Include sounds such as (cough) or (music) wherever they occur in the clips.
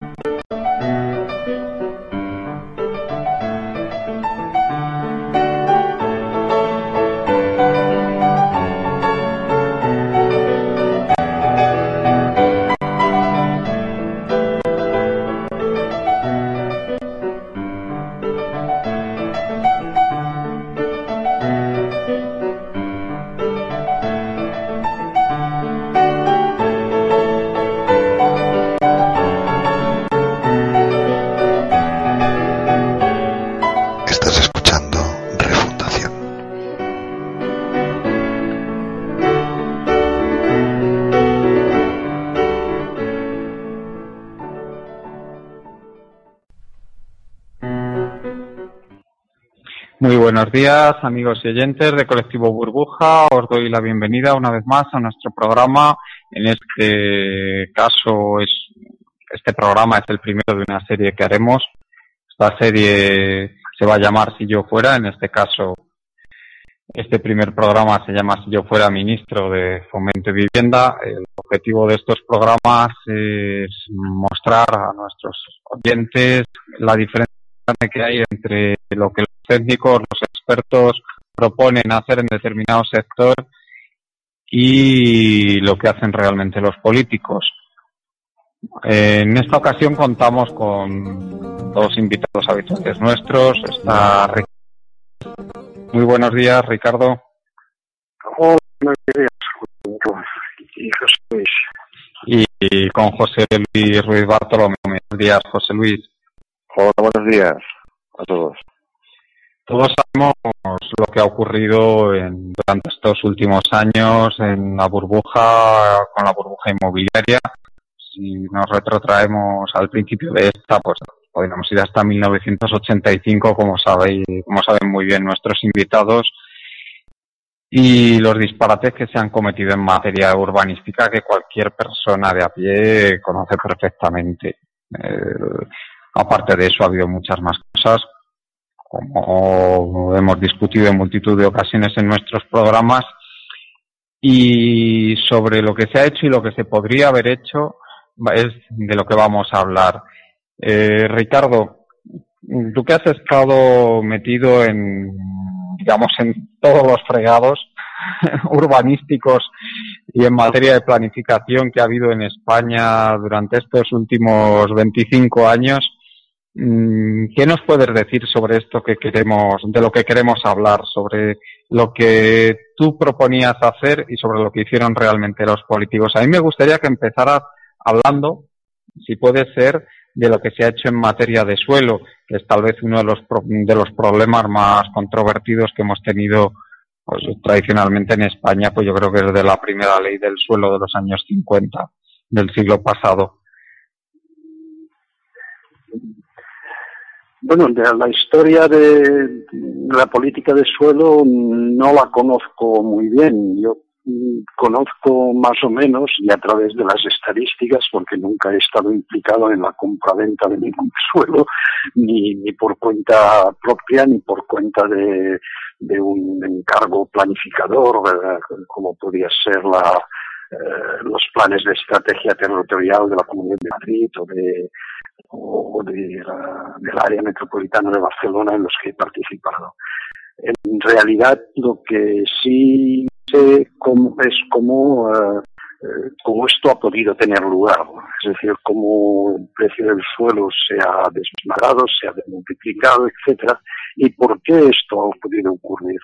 Muy buenos días, amigos y oyentes de Colectivo Burbuja. Os doy la bienvenida una vez más a nuestro programa. En este caso, es, este programa es el primero de una serie que haremos. Esta serie se va a llamar Si yo fuera. En este caso, este primer programa se llama Si yo fuera ministro de Fomento y Vivienda. El objetivo de estos programas es mostrar a nuestros oyentes la diferencia que hay entre lo que técnicos, los expertos proponen hacer en determinado sector y lo que hacen realmente los políticos. En esta ocasión contamos con dos invitados habituales nuestros. Está Muy buenos días, Ricardo. Hola, buenos días, y Y con José Luis Ruiz Bartolomé. Buenos días, José Luis. Hola, buenos días a todos. Todos sabemos lo que ha ocurrido en, durante estos últimos años en la burbuja, con la burbuja inmobiliaria. Si nos retrotraemos al principio de esta, pues podríamos ir hasta 1985, como sabéis, como saben muy bien nuestros invitados, y los disparates que se han cometido en materia urbanística que cualquier persona de a pie conoce perfectamente. Eh, aparte de eso, ha habido muchas más cosas como hemos discutido en multitud de ocasiones en nuestros programas, y sobre lo que se ha hecho y lo que se podría haber hecho es de lo que vamos a hablar. Eh, Ricardo, tú que has estado metido en, digamos, en todos los fregados (laughs) urbanísticos y en materia de planificación que ha habido en España durante estos últimos 25 años, ¿Qué nos puedes decir sobre esto que queremos, de lo que queremos hablar, sobre lo que tú proponías hacer y sobre lo que hicieron realmente los políticos? A mí me gustaría que empezaras hablando, si puede ser, de lo que se ha hecho en materia de suelo, que es tal vez uno de los, de los problemas más controvertidos que hemos tenido pues, tradicionalmente en España, pues yo creo que es de la primera ley del suelo de los años 50 del siglo pasado. Bueno, de la historia de la política de suelo no la conozco muy bien. Yo conozco más o menos y a través de las estadísticas, porque nunca he estado implicado en la compra-venta de ningún (laughs) suelo, ni, ni por cuenta propia, ni por cuenta de un encargo planificador, como podría ser la, eh, los planes de estrategia territorial de la Comunidad de Madrid o de o de del área metropolitana de Barcelona en los que he participado. En realidad, lo que sí sé cómo, es cómo, eh, eh, cómo esto ha podido tener lugar, es decir, cómo el precio del suelo se ha desmadrado, se ha multiplicado, etcétera, y por qué esto ha podido ocurrir.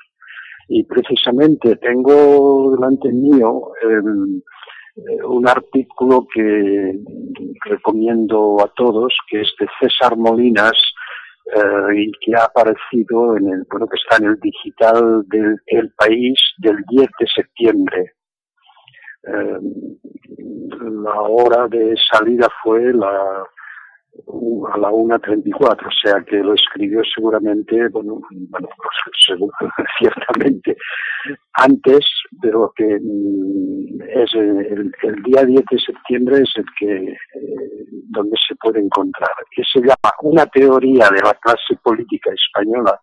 Y precisamente tengo delante mío el, eh, un artículo que recomiendo a todos, que es de César Molinas, eh, y que ha aparecido en el, bueno, que está en el digital del El País del 10 de septiembre. Eh, la hora de salida fue la, a la 1.34, o sea que lo escribió seguramente, bueno, bueno seguro, (laughs) ciertamente antes de lo que mm, es el, día 10 de septiembre es el que eh, donde se puede encontrar. Que se llama Una teoría de la clase política española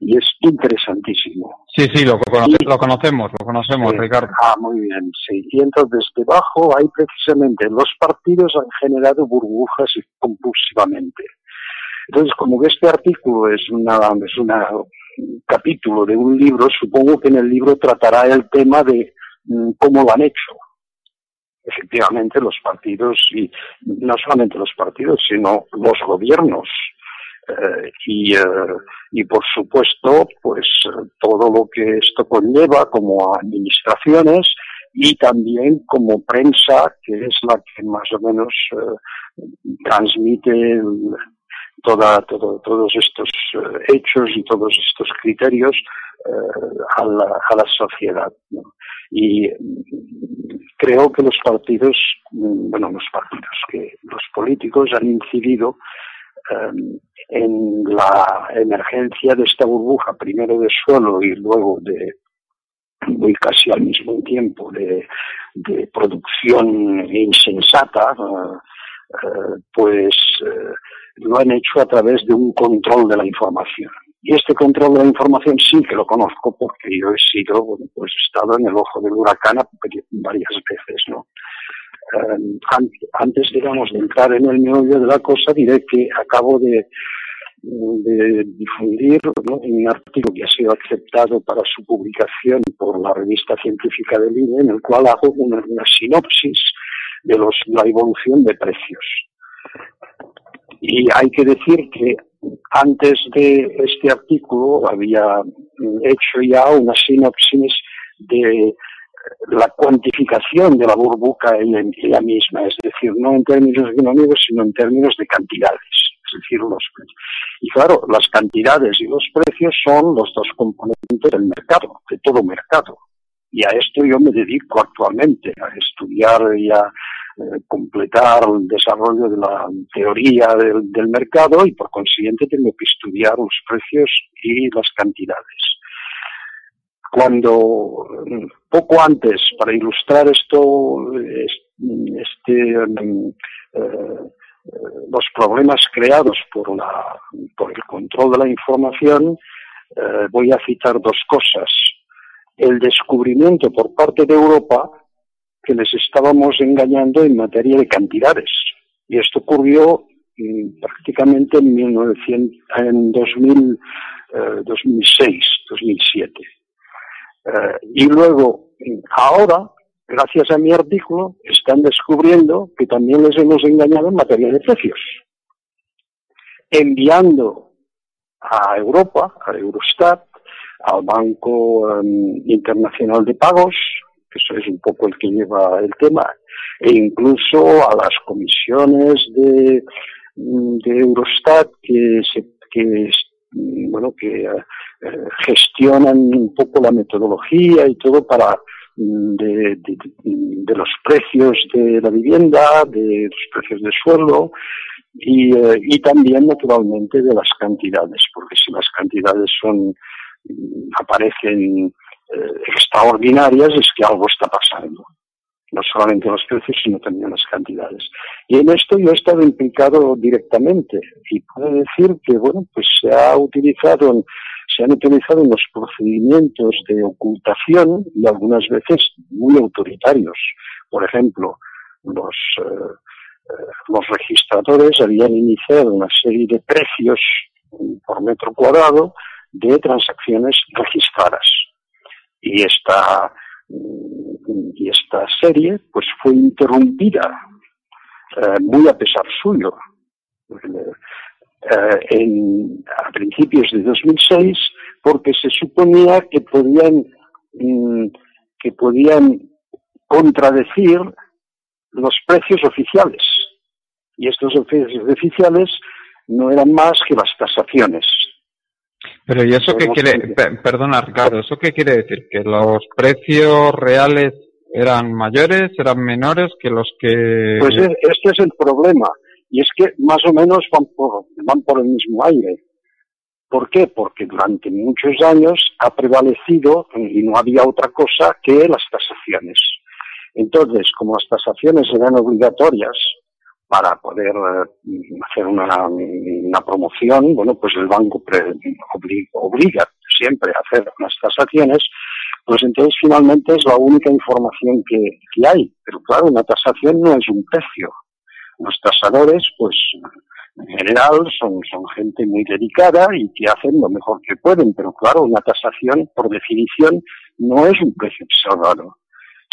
y es interesantísimo. Sí, sí, lo, lo conocemos, lo conocemos, Ricardo. Ah, muy bien, sí. Y entonces debajo hay precisamente, los partidos han generado burbujas compulsivamente. Entonces, como que este artículo es una, es una, un capítulo de un libro, supongo que en el libro tratará el tema de mm, cómo lo han hecho. Efectivamente, los partidos, y no solamente los partidos, sino los gobiernos, eh, y, eh, y por supuesto, pues todo lo que esto conlleva como administraciones y también como prensa, que es la que más o menos eh, transmite toda, todo, todos estos hechos y todos estos criterios a, la, a la sociedad. Y creo que los partidos, bueno, los partidos, que los políticos han incidido en la emergencia de esta burbuja, primero de suelo y luego de muy casi al mismo tiempo de, producción insensata, eh, eh, pues eh, lo han hecho a través de un control de la información. Y este control de la información sí que lo conozco porque yo he sido, pues he estado en el ojo del huracán varias veces, ¿no? Antes, digamos, de entrar en el meollo de la cosa, diré que acabo de difundir un artículo que ha sido aceptado para su publicación por la revista científica del INE, en el cual hago una, sinopsis de los, la evolución de precios. Y hay que decir que antes de este artículo había hecho ya una sinopsis de la cuantificación de la burbuja en ella misma, es decir, no en términos económicos, sino en términos de cantidades es decir, los Y claro, las cantidades y los precios son los dos componentes del mercado, de todo mercado. Y a esto yo me dedico actualmente, a estudiar y a eh, completar el desarrollo de la teoría del, del mercado y por consiguiente tengo que estudiar los precios y las cantidades cuando mm, poco antes, para ilustrar esto, este, mm, eh, los problemas creados por, la, por el control de la información, eh, voy a citar dos cosas. El descubrimiento por parte de Europa que les estábamos engañando en materia de cantidades. Y esto ocurrió mm, prácticamente en, 1900, en 2000, 2006, 2007. Y luego, ahora, gracias a mi artículo, están descubriendo que también les hemos engañado en materia de precios, enviando a Europa, a Eurostat, al Banco em, Internacional de Pagos, que eso es un poco el que lleva el tema, e incluso a las comisiones de, Eurostat que, se, que bueno que eh, gestionan un poco la metodología y todo para de, de, los precios de la vivienda, de los precios de suelo y, eh, y también naturalmente de las cantidades, porque si las cantidades son aparecen eh, extraordinarias es que algo está pasando no solamente los precios, sino también las cantidades. Y en esto yo he estado implicado directamente y puedo decir que, bueno, pues se ha utilizado, se han utilizado unos procedimientos de ocultación y algunas veces muy autoritarios. Por ejemplo, los, eh, eh, los registradores habían iniciado una serie de precios por metro cuadrado de transacciones registradas. Y esta, y esta serie pues fue interrumpida eh, muy a pesar suyo. Eh, en, a principios de 2006 porque se suponía que podían mm, que podían contradecir los precios oficiales. Y estos precios oficiales no eran más que las tasaciones pero ¿y eso qué quiere, perdona Ricardo, eso qué quiere decir? ¿Que los precios reales eran mayores, eran menores que los que... Pues este es el problema, Y es que más o menos van por, van por el mismo aire. ¿Por qué? Porque durante muchos años ha prevalecido, y no había otra cosa, que las tasaciones. Entonces, como las tasaciones eran obligatorias para poder eh, hacer una, promoción, bueno, pues el banco obliga, siempre a hacer unas tasaciones, pues entonces finalmente es la única información que, hay. Pero claro, una tasación no es un precio. Los tasadores, pues en general son, son gente muy dedicada y que hacen lo mejor que pueden, pero claro, una tasación, por definición, no es un precio observado,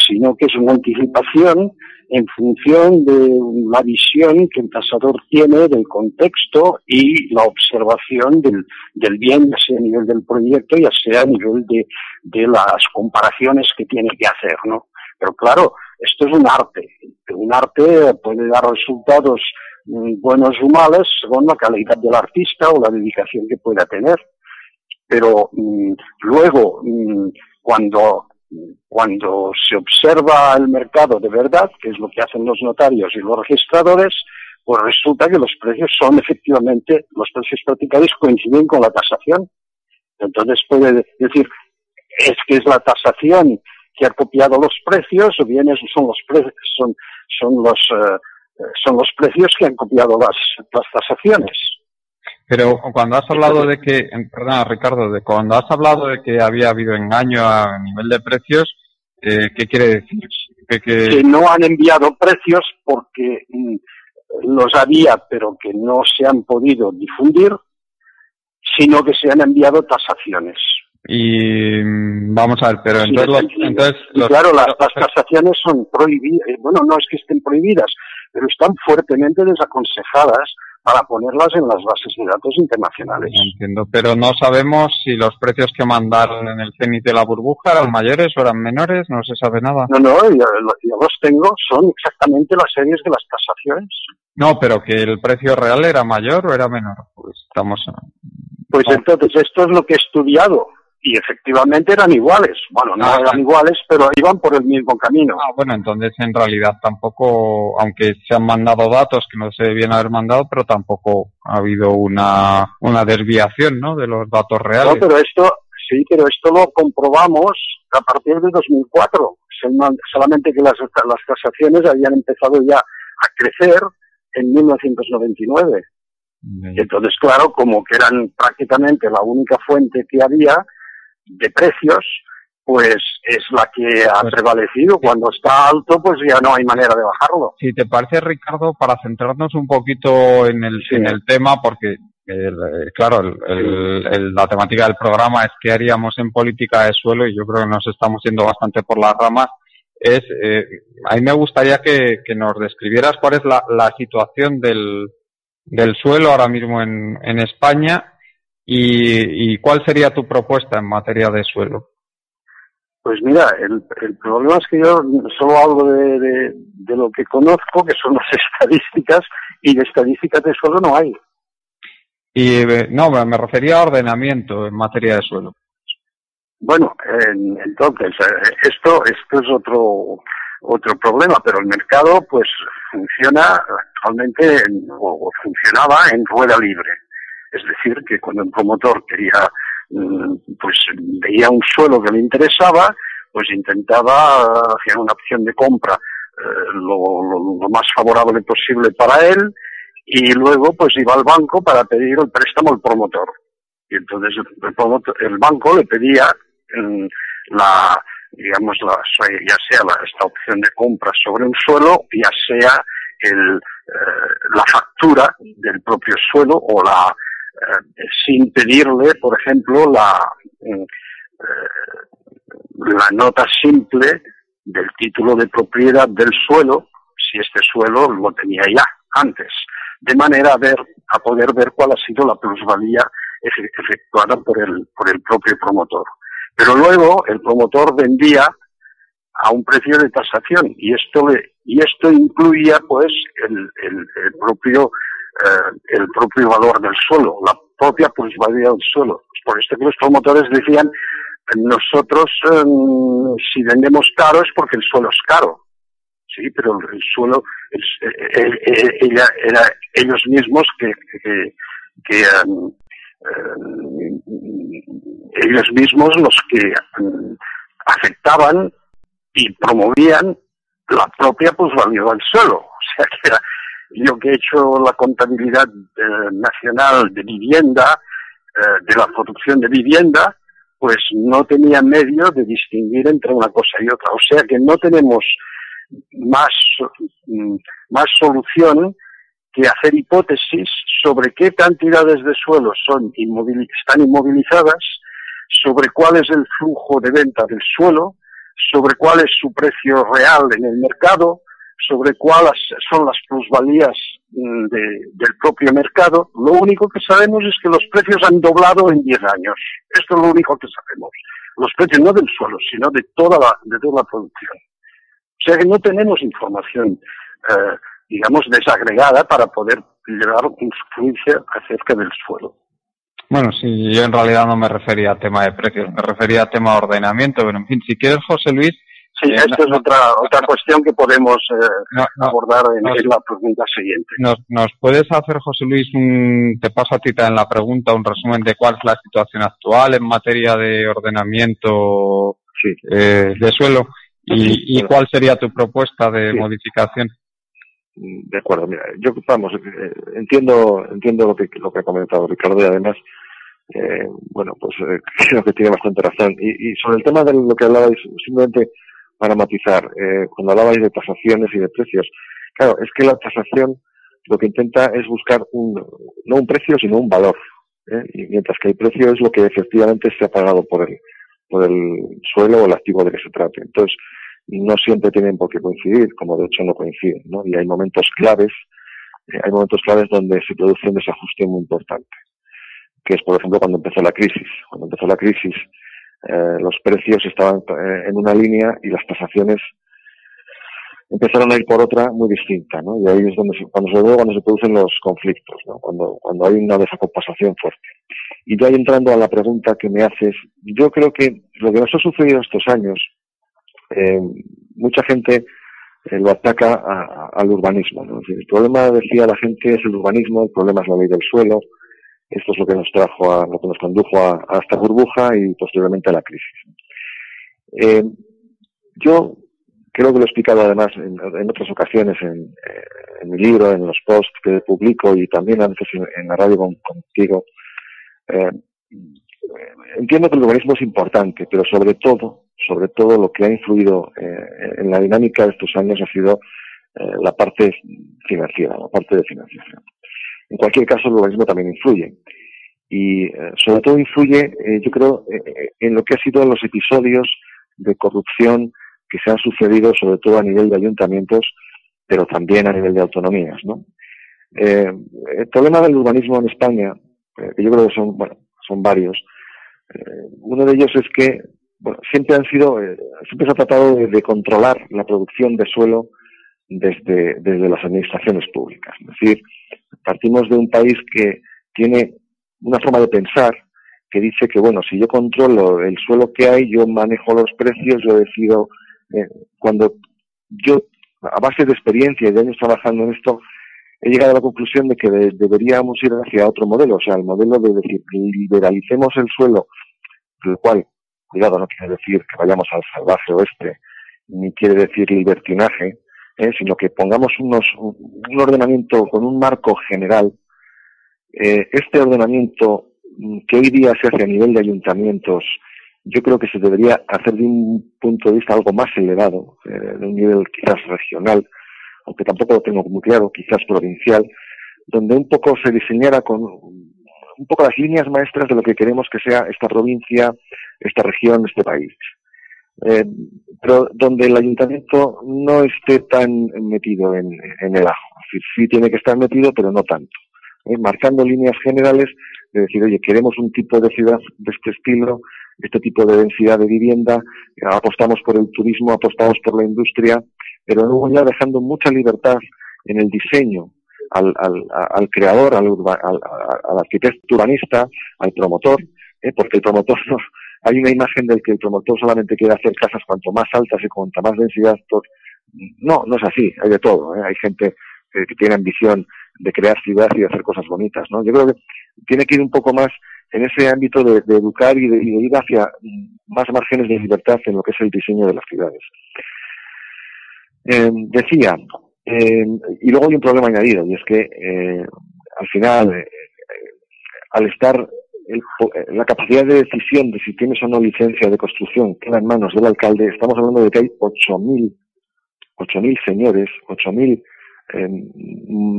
sino que es una anticipación en función de la visión que el tasador tiene del contexto y la observación del, del bien, ya sea a nivel del proyecto, ya sea a nivel de, de las comparaciones que tiene que hacer, ¿no? Pero claro, esto es un arte. Un arte puede dar resultados Mm, buenos o malos según la calidad del artista o la dedicación que pueda tener. Pero mm, luego, mm, cuando, cuando se observa el mercado de verdad, que es lo que hacen los notarios y los registradores, pues resulta que los precios son efectivamente, los precios practicados coinciden con la tasación. Entonces puede decir, es que es la tasación que ha copiado los precios o bien esos son los precios, son, son los, eh, son los precios que han copiado las, las tasaciones. Pero cuando has hablado de que, perdona Ricardo, de cuando has hablado de que había habido engaño a nivel de precios, eh, ¿qué quiere decir? Que, no han enviado precios porque mm, los había, pero que no se han podido difundir, sino que se han enviado tasaciones. Y mm, vamos a ver, pero entonces, claro, las, las, tasaciones son prohibidas, eh, bueno, no es que estén prohibidas, pero están fuertemente desaconsejadas para ponerlas en las bases de datos internacionales. Entiendo, pero no sabemos si los precios que mandaron en el cenit de la burbuja eran mayores o eran menores, no se sabe nada. No, no, yo, los tengo, son exactamente las series de las tasaciones. No, pero que el precio real era mayor o era menor. Pues estamos. Pues entonces, esto es lo que he estudiado y efectivamente eran iguales. Bueno, no ah, eran iguales, pero iban por el mismo camino. Ah, bueno, entonces en realidad tampoco, aunque se han mandado datos que no se debían haber mandado, pero tampoco ha habido una, una desviación, ¿no? De los datos reales. No, pero esto, sí, pero esto lo comprobamos a partir de 2004. Solamente que las, las tasaciones habían empezado ya a crecer en 1999. Entonces, claro, como que eran prácticamente la única fuente que había, de precios, pues es la que ha pues prevalecido. Cuando está alto, pues ya no hay manera de bajarlo. Si te parece, Ricardo, para centrarnos un poquito en el, en el tema, porque, eh, claro, la temática del programa es qué haríamos en política de suelo y yo creo que nos estamos yendo bastante por las ramas. Es, eh, a mí me gustaría que, nos describieras cuál es la, la situación del, del suelo ahora mismo en, en España ¿Y, cuál sería tu propuesta en materia de suelo? Pues mira, el, problema es que yo solo hablo de, lo que conozco, que son las (laughs) estadísticas, y de estadísticas de suelo no hay. Y no, me refería a ordenamiento en materia de suelo. Bueno, entonces, eh, esto, esto es otro, otro problema, pero el mercado pues funciona actualmente o funcionaba en rueda libre. Es decir, que cuando el promotor quería, mm, pues veía un suelo que le interesaba, pues intentaba hacer una opción de compra eh, lo, más favorable posible para él y luego pues iba al banco para pedir el préstamo al promotor. Y entonces el, banco le pedía mm, la, digamos, la, ya sea la, esta opción de compra sobre un suelo, ya sea el, eh, la factura del propio suelo o la, eh, sin pedirle, por ejemplo, la, eh, la nota simple del título de propiedad del suelo, si este suelo lo tenía ya antes, de manera a ver, a poder ver cuál ha sido la plusvalía efectuada por el, por el propio promotor. Pero luego el promotor vendía a un precio de tasación y esto y esto incluía pues el, el propio eh, el propio valor del suelo, la propia plusvalía del suelo. Por esto que los promotores decían, nosotros em, si vendemos caro es porque el suelo es caro. sí, pero el suelo, ella, era ellos mismos que, um, eh, ellos mismos los que afectaban y promovían la propia plusvalía del suelo. (laughs) O sea que era, yo que he hecho la contabilidad eh, nacional de vivienda, eh, de la producción de vivienda, pues no tenía medio de distinguir entre una cosa y otra. O sea que no tenemos más, mm, más solución que hacer hipótesis sobre qué cantidades de suelo son están inmovilizadas, sobre cuál es el flujo de venta del suelo, sobre cuál es su precio real en el mercado, sobre cuáles son las plusvalías mm, del propio mercado. Lo único que sabemos es que los precios han doblado en 10 años. Esto es lo único que sabemos. Los precios no del suelo, sino de toda la, de toda la producción. O sea que no tenemos información, eh, digamos, desagregada para poder llevar juicio acerca del suelo. Bueno, sí, yo en realidad no me refería a tema de precios, me refería a tema de ordenamiento, pero en fin, si quieres, José Luis, Sí, esta es otra otra cuestión que podemos eh, abordar en, la pregunta siguiente. Nos, puedes hacer, José Luis, un, te paso a ti en la pregunta, un resumen de cuál es la situación actual en materia de ordenamiento eh, de suelo y, cuál sería tu propuesta de modificación? De acuerdo, mira, yo vamos, eh, entiendo entiendo lo que lo que ha comentado Ricardo y además bueno, pues (laughs) creo que tiene bastante razón. Y, y sobre el tema de lo que hablabais, simplemente para matizar, eh, cuando hablabais de tasaciones y de precios, claro, es que la tasación lo que intenta es buscar un, no un precio, sino un valor. ¿eh? Y mientras que el precio es lo que efectivamente se ha pagado por el, por el suelo o el activo de que se trate. Entonces, no siempre tienen por qué coincidir, como de hecho no coinciden, ¿no? Y hay momentos claves, eh, hay momentos claves donde se produce un desajuste muy importante, que es, por ejemplo, cuando empezó la crisis. Cuando empezó la crisis, eh, los precios estaban eh, en una línea y las tasaciones empezaron a ir por otra muy distinta, ¿no? Y ahí es donde se, cuando se cuando se producen los conflictos, ¿no? Cuando, cuando hay una desacompensación fuerte. Y ya entrando a la pregunta que me haces, yo creo que lo que nos ha sucedido estos años, eh, mucha gente eh, lo ataca al urbanismo, ¿no? el problema, decía la gente, es el urbanismo, el problema es la ley del suelo, esto es lo que nos trajo a, lo que nos condujo a, esta burbuja y posteriormente a la crisis. Eh, yo creo que lo he explicado además en, otras ocasiones en, eh, en, mi libro, en los posts que publico y también a veces en, la radio contigo. Eh, entiendo que el urbanismo es importante, pero sobre todo, sobre todo lo que ha influido en la dinámica de estos años ha sido la parte financiera, la parte de financiación. En cualquier caso, el urbanismo también influye. Y eh, sobre todo influye, eh, yo creo, eh, en lo que ha sido los episodios de corrupción que se han sucedido, sobre todo a nivel de ayuntamientos, pero también a nivel de autonomías. ¿no? el problema del urbanismo en España, que yo creo que son, bueno, son varios, uno de ellos es que bueno, siempre han sido, siempre se ha tratado de, de, controlar la producción de suelo desde, desde las administraciones públicas. Es decir, partimos de un país que tiene una forma de pensar que dice que, bueno, si yo controlo el suelo que hay, yo manejo los precios, yo decido, eh, cuando yo, a base de experiencia y de años trabajando en esto, he llegado a la conclusión de que deberíamos ir hacia otro modelo, o sea, el modelo de decir, liberalicemos el suelo, lo cual, cuidado, no quiere decir que vayamos al salvaje oeste, ni quiere decir libertinaje, ¿eh? sino que pongamos unos, un ordenamiento con un marco general. Eh, este ordenamiento mm, que hoy día se hace a nivel de ayuntamientos, yo creo que se debería hacer de un punto de vista algo más elevado, eh, de un nivel quizás regional, aunque tampoco lo tengo muy claro, quizás provincial, donde un poco se diseñara con un poco las líneas maestras de lo que queremos que sea esta provincia, esta región, este país eh, pero donde el ayuntamiento no esté tan metido en, el ajo. Sí tiene que estar metido, pero no tanto. ¿eh? Marcando líneas generales de decir, oye, queremos un tipo de ciudad de este estilo, este tipo de densidad de vivienda, apostamos por el turismo, apostamos por la industria, pero luego ya dejando mucha libertad en el diseño al, al, al creador, al, al, arquitecto urbanista, al promotor, ¿eh? porque el promotor (laughs) no, hay una imagen del que el promotor solamente quiere hacer casas cuanto más altas y cuanta más densidad No, no es así, hay de todo. ¿eh? Hay gente que tiene ambición de crear ciudad y de hacer cosas bonitas. ¿no? Yo creo que tiene que ir un poco más en ese ámbito de, educar y de, ir hacia más márgenes de libertad en lo que es el diseño de las ciudades. Eh, decía, eh, y luego hay un problema añadido, y es que eh, al final, al estar la capacidad de decisión de si tienes o no licencia de construcción queda en manos del alcalde, estamos hablando de que hay 8.000 8.000 señores, 8.000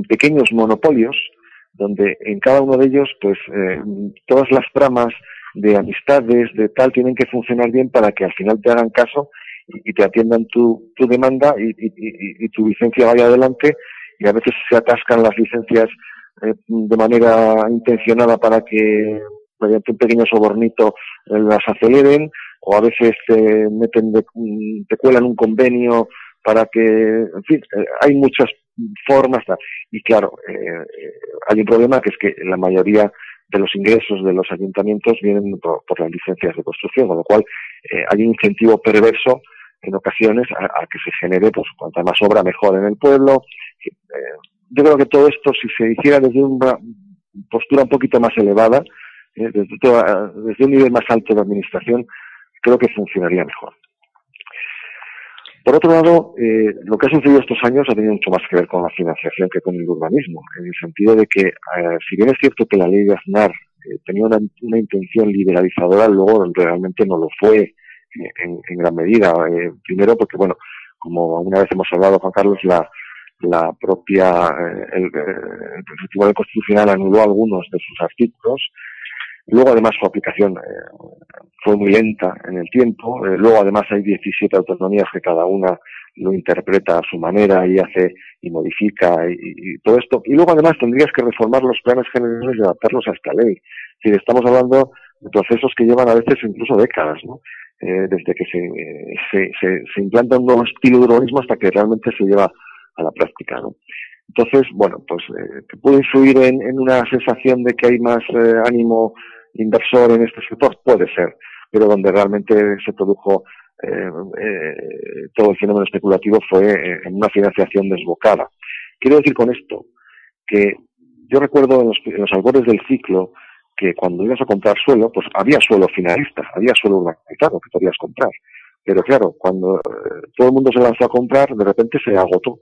pequeños monopolios donde en cada uno de ellos, pues, eh, todas las tramas de amistades, de tal, tienen que funcionar bien para que al final te hagan caso y, te atiendan tu, tu demanda y, tu licencia vaya adelante. Y a veces se atascan las licencias eh, de manera intencionada para que mediante un pequeño sobornito eh, las aceleren o a veces te meten de, te cuelan un convenio para que, en fin, hay muchas formas. Y claro, eh, eh, hay un problema que es que la mayoría de los ingresos de los ayuntamientos vienen por, las licencias de construcción, con lo cual eh, hay un incentivo perverso en ocasiones a, que se genere, pues cuanta más obra mejor en el pueblo. yo creo que todo esto, si se hiciera desde una postura un poquito más elevada, desde, desde un nivel más alto de administración, creo que funcionaría mejor. Por otro lado, eh, lo que ha sucedido estos años ha tenido mucho más que ver con la financiación que con el urbanismo, en el sentido de que, eh, si bien es cierto que la ley de Aznar eh, tenía una, intención liberalizadora, luego realmente no lo fue en, gran medida. primero porque, bueno, como una vez hemos hablado, Juan Carlos, la, propia, el, el Constitucional anuló algunos de sus artículos, Luego, además, su aplicación eh, fue muy lenta en el tiempo. Eh, luego, además, hay 17 autonomías que cada una lo interpreta a su manera y hace y modifica y, todo esto. Y luego, además, tendrías que reformar los planes generales y adaptarlos a esta ley. Es estamos hablando de procesos que llevan a veces incluso décadas, ¿no? Eh, desde que se, se, se, se, implanta un nuevo estilo de urbanismo hasta que realmente se lleva a la práctica, ¿no? Entonces, bueno, pues eh, puede influir en, una sensación de que hay más ánimo inversor en este sector, puede ser, pero donde realmente se produjo eh, eh, todo el fenómeno especulativo fue eh, en una financiación desbocada. Quiero decir con esto que yo recuerdo en los, en los albores del ciclo que cuando ibas a comprar suelo, pues había suelo finalista, había suelo urbanizado que podías comprar. Pero claro, cuando todo el mundo se lanzó a comprar, de repente se agotó.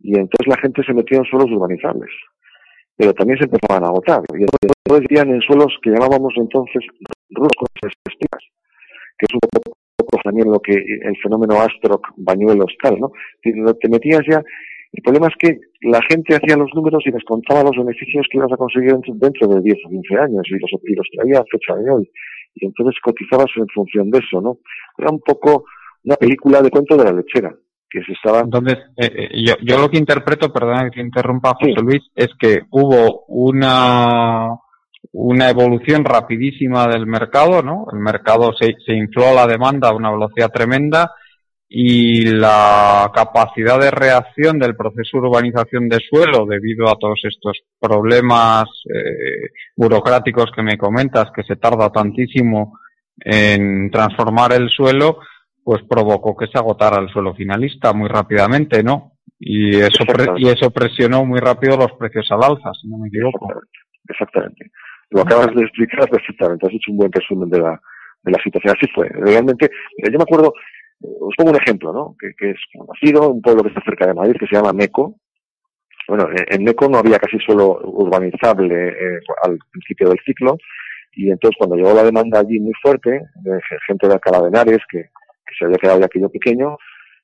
Y entonces la gente se metió en suelos urbanizables pero también se empezaban a agotar. Y entonces vivían en suelos que llamábamos entonces rudos con espinas, que es un poco, también lo que el fenómeno Astroc, bañuelos, tal, ¿no? Te metías ya, el problema es que la gente hacía los números y les contaba los beneficios que ibas a conseguir dentro de 10 o 15 años y los, y los traía a fecha de hoy. Y entonces cotizabas en función de eso, ¿no? Era un poco una película de cuento de la lechera que se estaba... Entonces, eh, eh, yo, yo lo que interpreto, perdona que te interrumpa, José Luis, es que hubo una una evolución rapidísima del mercado, ¿no? El mercado se, se infló a la demanda a una velocidad tremenda y la capacidad de reacción del proceso de urbanización de suelo debido a todos estos problemas eh, burocráticos que me comentas, que se tarda tantísimo en transformar el suelo, pues provocó que se agotara el suelo finalista muy rápidamente, ¿no? Y eso, y eso presionó muy rápido los precios al alza, si no me equivoco. Exactamente. Lo acabas de explicar perfectamente. Has hecho un buen resumen de la, de la situación. Así fue. Realmente, yo me acuerdo, os pongo un ejemplo, ¿no? Que, que es conocido, un pueblo que está cerca de Madrid, que se llama Meco. Bueno, en Meco no había casi suelo urbanizable eh, al principio del ciclo. Y entonces cuando llegó la demanda allí muy fuerte, de gente de Alcalá de Henares, que que se había quedado de aquello pequeño,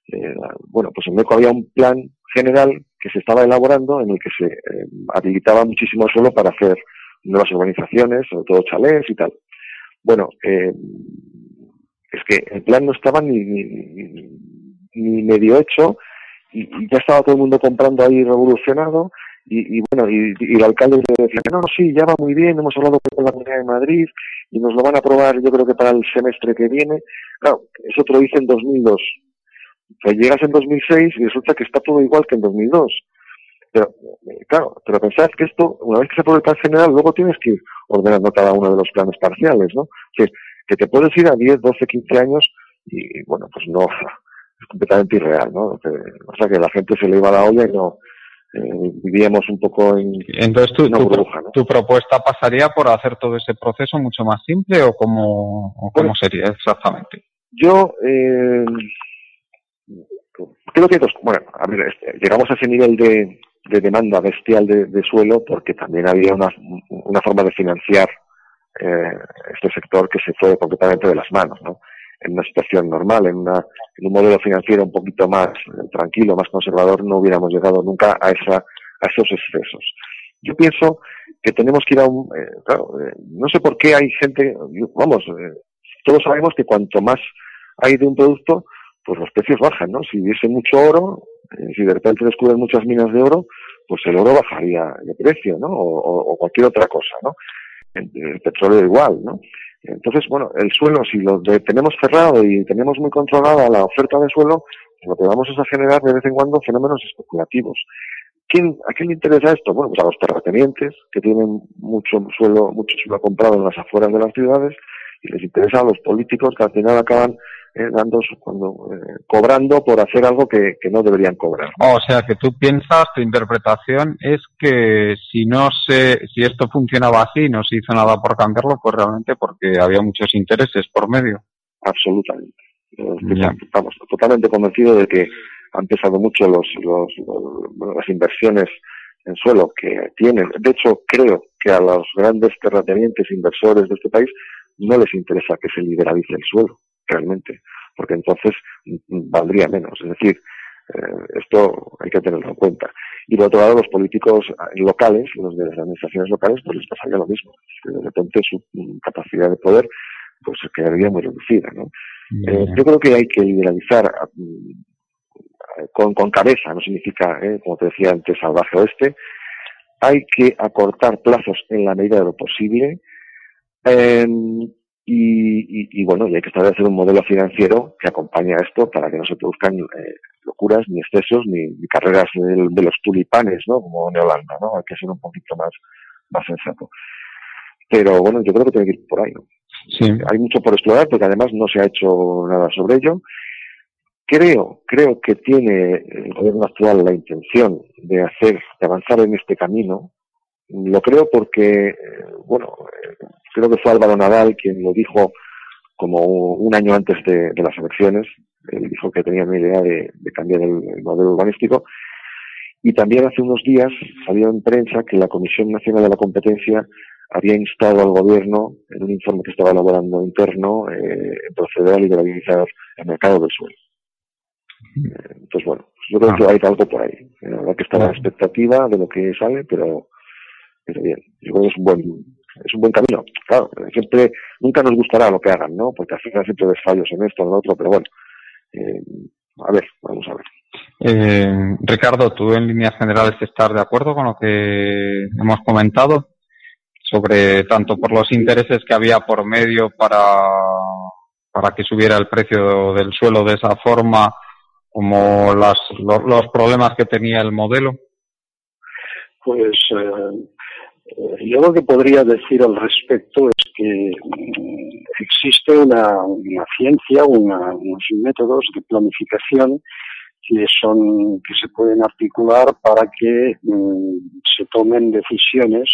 eh, bueno, pues en Meco había un plan general que se estaba elaborando en el que se eh, habilitaba muchísimo suelo para hacer nuevas urbanizaciones, sobre todo chalés y tal. Bueno, eh, es que el plan no estaba ni, ni, medio hecho y, ya estaba todo el mundo comprando ahí revolucionado y, bueno, y, el alcalde decía, no, no, sí, ya va muy bien, hemos hablado con la Comunidad de Madrid y nos lo van a aprobar yo creo que para el semestre que viene. Claro, eso te lo dice en 2002. O llegas en 2006 y resulta que está todo igual que en 2002. Pero, eh, claro, pero pensad que esto, una vez que se apruebe el plan general, luego tienes que ir ordenando cada uno de los planes parciales, ¿no? Que, que te puedes ir a 10, 12, 15 años y, bueno, pues no, es completamente irreal, ¿no? O sea que la gente se le iba a la olla y no, eh, vivíamos un poco en entonces tu, tu, propuesta pasaría por hacer todo ese proceso mucho más simple o cómo, cómo sería exactamente yo eh, creo que bueno a ver este, llegamos a ese nivel de, de demanda bestial de, suelo porque también había una, una forma de financiar eh, este sector que se fue completamente de las manos no en una situación normal, en, una, en un modelo financiero un poquito más eh, tranquilo, más conservador, no hubiéramos llegado nunca a, esa, a esos excesos. Yo pienso que tenemos que ir a un... Eh, claro, eh, no sé por qué hay gente... Vamos, todos sabemos que cuanto más hay de un producto, pues los precios bajan, ¿no? Si hubiese mucho oro, si de repente descubren muchas minas de oro, pues el oro bajaría de precio, ¿no? O, o cualquier otra cosa, ¿no? El, petróleo igual, ¿no? Entonces, bueno, el suelo, si lo tenemos cerrado y tenemos muy controlada la oferta de suelo, pues lo que vamos es a generar de vez en cuando fenómenos especulativos. ¿Quién, ¿A quién le interesa esto? Bueno, pues a los terratenientes, que tienen mucho suelo, mucho suelo comprado en las afueras de las ciudades, y les interesa a los políticos que al final acaban eh, dando cuando eh, cobrando por hacer algo que, no deberían cobrar. o sea que tú piensas, tu interpretación es que si no se, si esto funcionaba así y no se hizo nada por cambiarlo, pues realmente porque había muchos intereses por medio. Absolutamente. Estamos totalmente convencidos de que han pesado mucho los, los, las inversiones en suelo que tienen. De hecho, creo que a los grandes terratenientes inversores de este país no les interesa que se liberalice el suelo realmente, porque entonces valdría menos. Es decir, eh, esto hay que tenerlo en cuenta. Y por otro lado, los políticos locales, los de las administraciones locales, pues les pasaría lo mismo. De repente su capacidad de poder pues quedaría muy reducida. ¿no? Eh, yo creo que hay que liberalizar mm, con, con cabeza, no significa, eh, como te decía antes, salvaje oeste. Hay que acortar plazos en la medida de lo posible. Eh, y, y, bueno, y hay que establecer un modelo financiero que acompañe a esto para que no se produzcan eh, locuras, ni excesos, ni, carreras de, los tulipanes, ¿no? Como en Holanda, ¿no? Hay que ser un poquito más, más sensato. Pero bueno, yo creo que tiene que ir por ahí, ¿no? Sí. Hay mucho por explorar porque además no se ha hecho nada sobre ello. Creo, creo que tiene el gobierno actual la intención de hacer, de avanzar en este camino. Lo creo porque, eh, bueno, creo que fue Álvaro Nadal quien lo dijo como un año antes de, las elecciones. Él dijo que tenía una idea de, cambiar el, modelo urbanístico. Y también hace unos días salió en prensa que la Comisión Nacional de la Competencia había instado al gobierno, en un informe que estaba elaborando interno, eh, proceder a liberalizar el mercado del suelo. Eh, entonces, bueno, yo creo que hay algo por ahí. Eh, que está la expectativa de lo que sale, pero, pero bien, yo creo que es un buen, es un buen camino. Claro, siempre, nunca nos gustará lo que hagan, ¿no? Porque al final siempre ves fallos en esto, en lo otro, pero bueno, eh, a ver, vamos a ver. Eh, Ricardo, ¿tú en líneas generales estás de acuerdo con lo que hemos comentado? Sobre tanto por los intereses que había por medio para, para que subiera el precio del suelo de esa forma, como las, los, problemas que tenía el modelo? Pues eh, yo lo que podría decir al respecto es que mm, existe una, ciencia, unos métodos de planificación que son que se pueden articular para que mm, se tomen decisiones,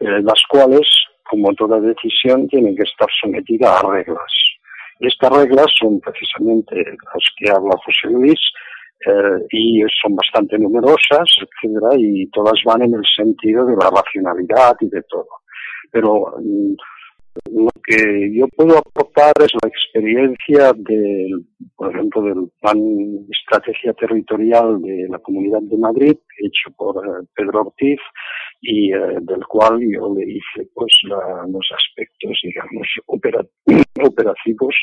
eh, las cuales, como toda decisión, tienen que estar sometidas a reglas. Y estas reglas son precisamente las que habla José Luis, eh, y son bastante numerosas, etcétera, y todas van en el sentido de la racionalidad y de todo. Pero mm, lo que yo puedo aportar es la experiencia del, por ejemplo, del plan estrategia territorial de la Comunidad de Madrid, hecho por eh, Pedro Ortiz, y eh, del cual yo le hice pues los aspectos, digamos, (clears throat) operativos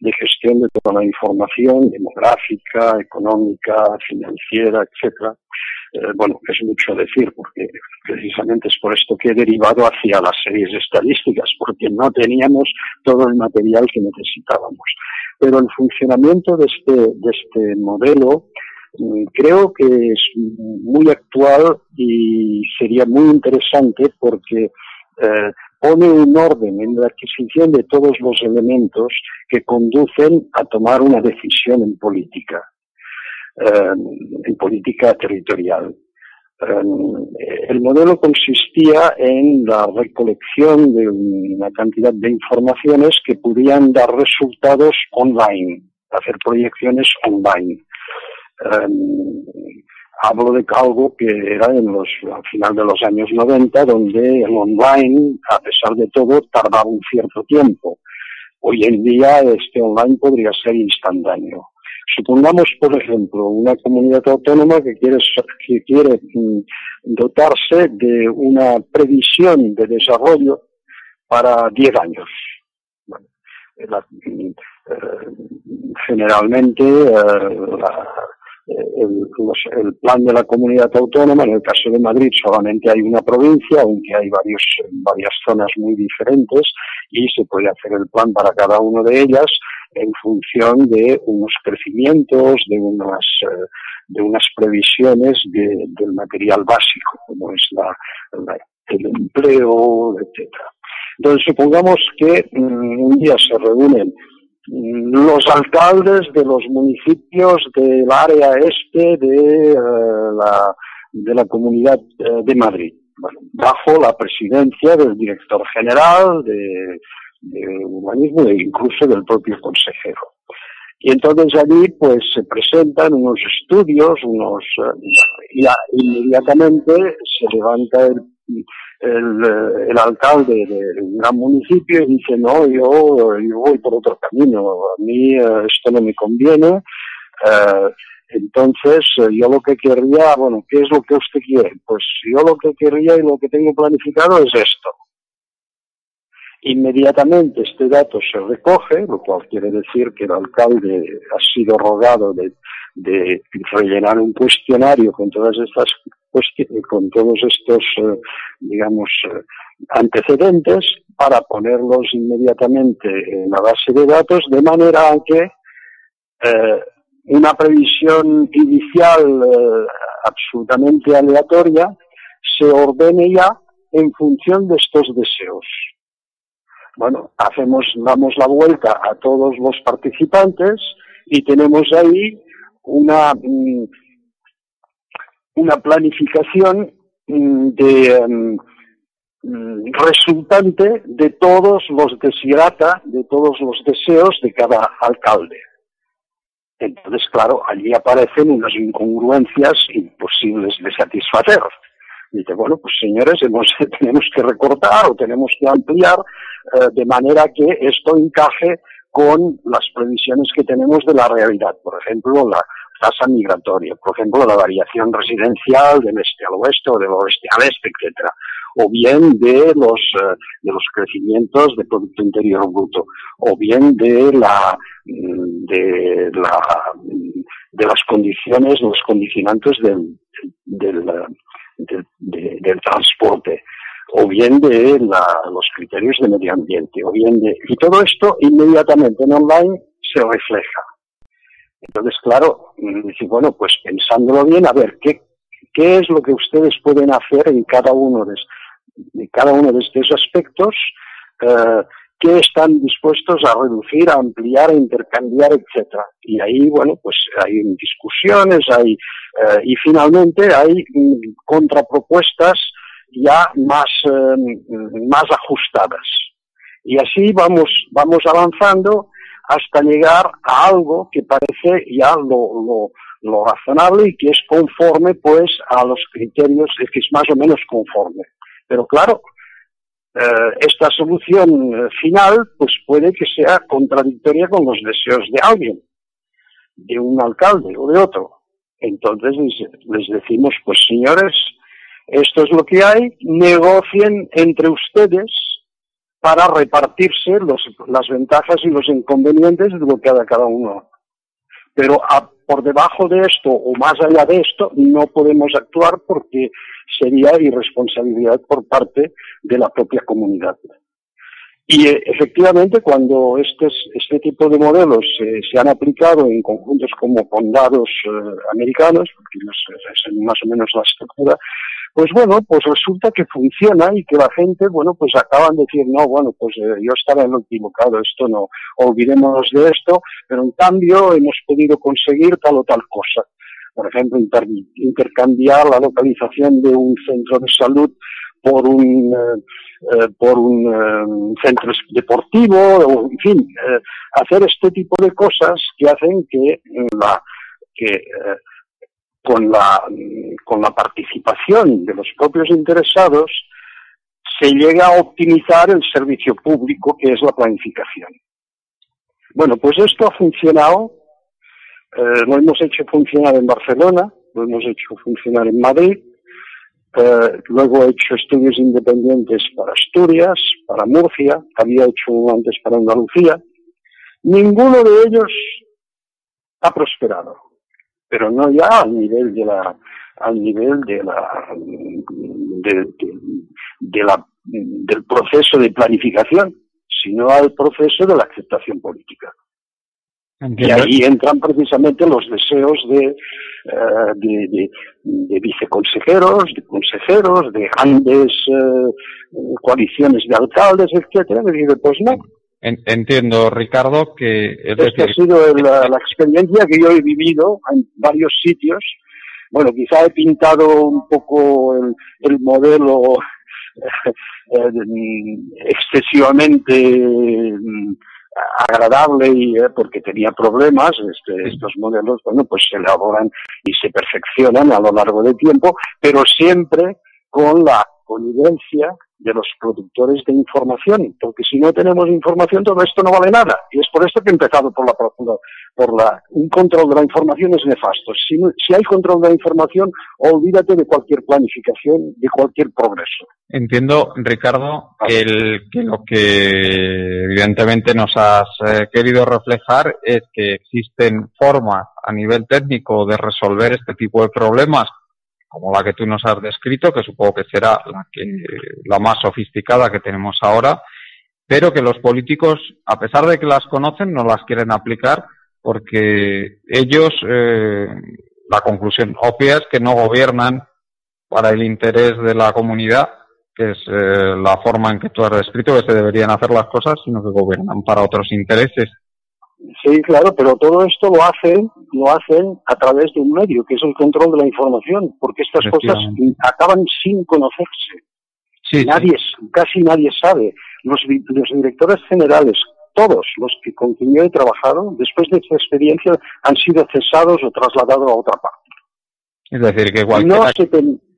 de gestión de toda la información demográfica, económica, financiera, etcétera. Eh, bueno, es mucho decir, porque precisamente es por esto que he derivado hacia las series estadísticas, porque no teníamos todo el material que necesitábamos. Pero el funcionamiento de este, de este modelo mm, creo que es muy actual y sería muy interesante porque eh, pone un orden en la adquisición de todos los elementos que conducen a tomar una decisión en política, en política territorial. Eh, el modelo consistía en la recolección de una cantidad de informaciones que podían dar resultados online, hacer proyecciones online. Hablo de algo que era en los, al final de los años 90, donde el online, a pesar de todo, tardaba un cierto tiempo. Hoy en día este online podría ser instantáneo. Supongamos, por ejemplo, una comunidad autónoma que quiere, mm, dotarse de una previsión de desarrollo para 10 años. Mm, eh, generalmente eh, la, el, plan de la comunidad autónoma, en el caso de Madrid solamente hay una provincia, aunque hay varias zonas muy diferentes, y se puede hacer el plan para cada una de ellas en función de unos crecimientos, de unas, eh, de unas previsiones del material básico, como es la, el empleo, etcétera. Entonces, supongamos que mm, un día se reúnen los alcaldes de los municipios del área este de, eh, la, de la Comunidad de Madrid, bajo la presidencia del director general de, urbanismo e incluso del propio consejero. Y entonces allí pues se presentan unos estudios, unos eh, y inmediatamente se levanta el el, el, alcalde de un gran municipio dice, no, yo, yo voy por otro camino, a mí eh, esto no me conviene. Eh, entonces, eh, yo lo que querría, bueno, ¿qué es lo que usted quiere? Pues yo lo que querría y lo que tengo planificado es esto. Inmediatamente este dato se recoge, lo cual quiere decir que el alcalde ha sido rogado de, de rellenar un cuestionario con todas estas con todos estos, eh, digamos, eh, antecedentes para ponerlos inmediatamente en la base de datos de manera que eh, una previsión inicial absolutamente aleatoria se ordene ya en función de estos deseos. Bueno, hacemos, damos la vuelta a todos los participantes y tenemos ahí una, mm, una planificación mm, de mm, mm, resultante de todos los desiderata, de todos los deseos de cada alcalde. Entonces, claro, allí aparecen unas incongruencias imposibles de satisfacer. Dice, bueno, pues señores, hemos, (laughs) tenemos que recortar o tenemos que ampliar eh, de manera que esto encaje con las previsiones que tenemos de la realidad. Por ejemplo, la, tasa migratoria, por ejemplo, la variación residencial del este al oeste o del oeste al este, etcétera, o bien de los eh, de los crecimientos de producto interior bruto, o bien de la mm, de la de las condiciones, los condicionantes del del, del transporte o bien de la, los criterios de medio ambiente, o bien de... Y todo esto inmediatamente en online se refleja. Entonces, claro, mm, bueno, pues pensándolo bien, a ver, ¿qué, qué es lo que ustedes pueden hacer en cada uno de, cada uno de estos aspectos? Eh, ¿Qué están dispuestos a reducir, a ampliar, a intercambiar, etcétera? Y ahí, bueno, pues hay discusiones, hay, eh, y finalmente hay mm, contrapropuestas ya más, eh, más ajustadas. Y así vamos, vamos avanzando hasta llegar a algo que parece ya lo, lo, razonable y que es conforme pues a los criterios, que es más o menos conforme. Pero claro, eh, esta solución eh, final pues puede que sea contradictoria con los deseos de alguien, de un alcalde o de otro. Entonces les decimos, pues señores, esto es lo que hay, negocien entre ustedes para repartirse los, las ventajas y los inconvenientes de lo que haga cada uno. Pero por debajo de esto o más allá de esto no podemos actuar porque sería irresponsabilidad por parte de la propia comunidad. Y eh, efectivamente, cuando este, este tipo de modelos se han aplicado en conjuntos como condados eh, americanos, porque es, más o menos la estructura, pues bueno, pues resulta que funciona y que la gente, bueno, pues acaban de decir, no, bueno, pues eh, yo estaba equivocado, esto no, olvidémonos de esto, pero en cambio hemos podido conseguir tal o tal cosa. Por ejemplo, intercambiar la localización de un centro de salud por un eh, eh, por un centro deportivo, o, en fin, hacer este tipo de cosas que hacen que la que con la, con la participación de los propios interesados se llega a optimizar el servicio público que es la planificación. Bueno, pues esto ha funcionado, eh, lo hemos hecho funcionar en Barcelona, lo hemos hecho funcionar en Madrid, eh, luego he hecho estudios independientes para Asturias, para Murcia, había hecho uno antes para Andalucía. Ninguno de ellos ha prosperado pero no ya al nivel de la al nivel de la de, la del proceso de planificación, sino al proceso de la aceptación política. Y ahí entran precisamente los deseos de, eh, de, de, viceconsejeros, de consejeros, de grandes eh, coaliciones de alcaldes, etcétera. Y pues no, Entiendo, Ricardo, que... Es Esta ha sido la, experiencia que yo he vivido en varios sitios. Bueno, quizá he pintado un poco el, modelo (laughs) eh, excesivamente mm, agradable y eh, porque tenía problemas este, estos modelos bueno pues se elaboran y se perfeccionan a lo largo del tiempo pero siempre con la connivencia de los productores de información, porque si no tenemos información todo esto no vale nada. Y es por esto que he empezado por la por la un control de la información es nefasto. Si, si hay control de la información, olvídate de cualquier planificación, de cualquier progreso. Entiendo, Ricardo, que, lo que evidentemente nos has eh, querido reflejar es que existen formas a nivel técnico de resolver este tipo de problemas como la que tú nos has descrito, que supongo que será la, que, la más sofisticada que tenemos ahora, pero que los políticos, a pesar de que las conocen, no las quieren aplicar porque ellos, eh, la conclusión obvia es que no gobiernan para el interés de la comunidad, que es eh, la forma en que tú has descrito que se deberían hacer las cosas, sino que gobiernan para otros intereses. Sí, claro, pero todo esto lo hacen, lo hacen a través de un medio, que es el control de la información, porque estas cosas acaban sin conocerse. Sí, nadie, casi nadie sabe. Los, los directores generales, todos los que con quien yo he trabajado, después de esta experiencia, han sido cesados o trasladados a otra parte. Es decir, que cualquiera... No se,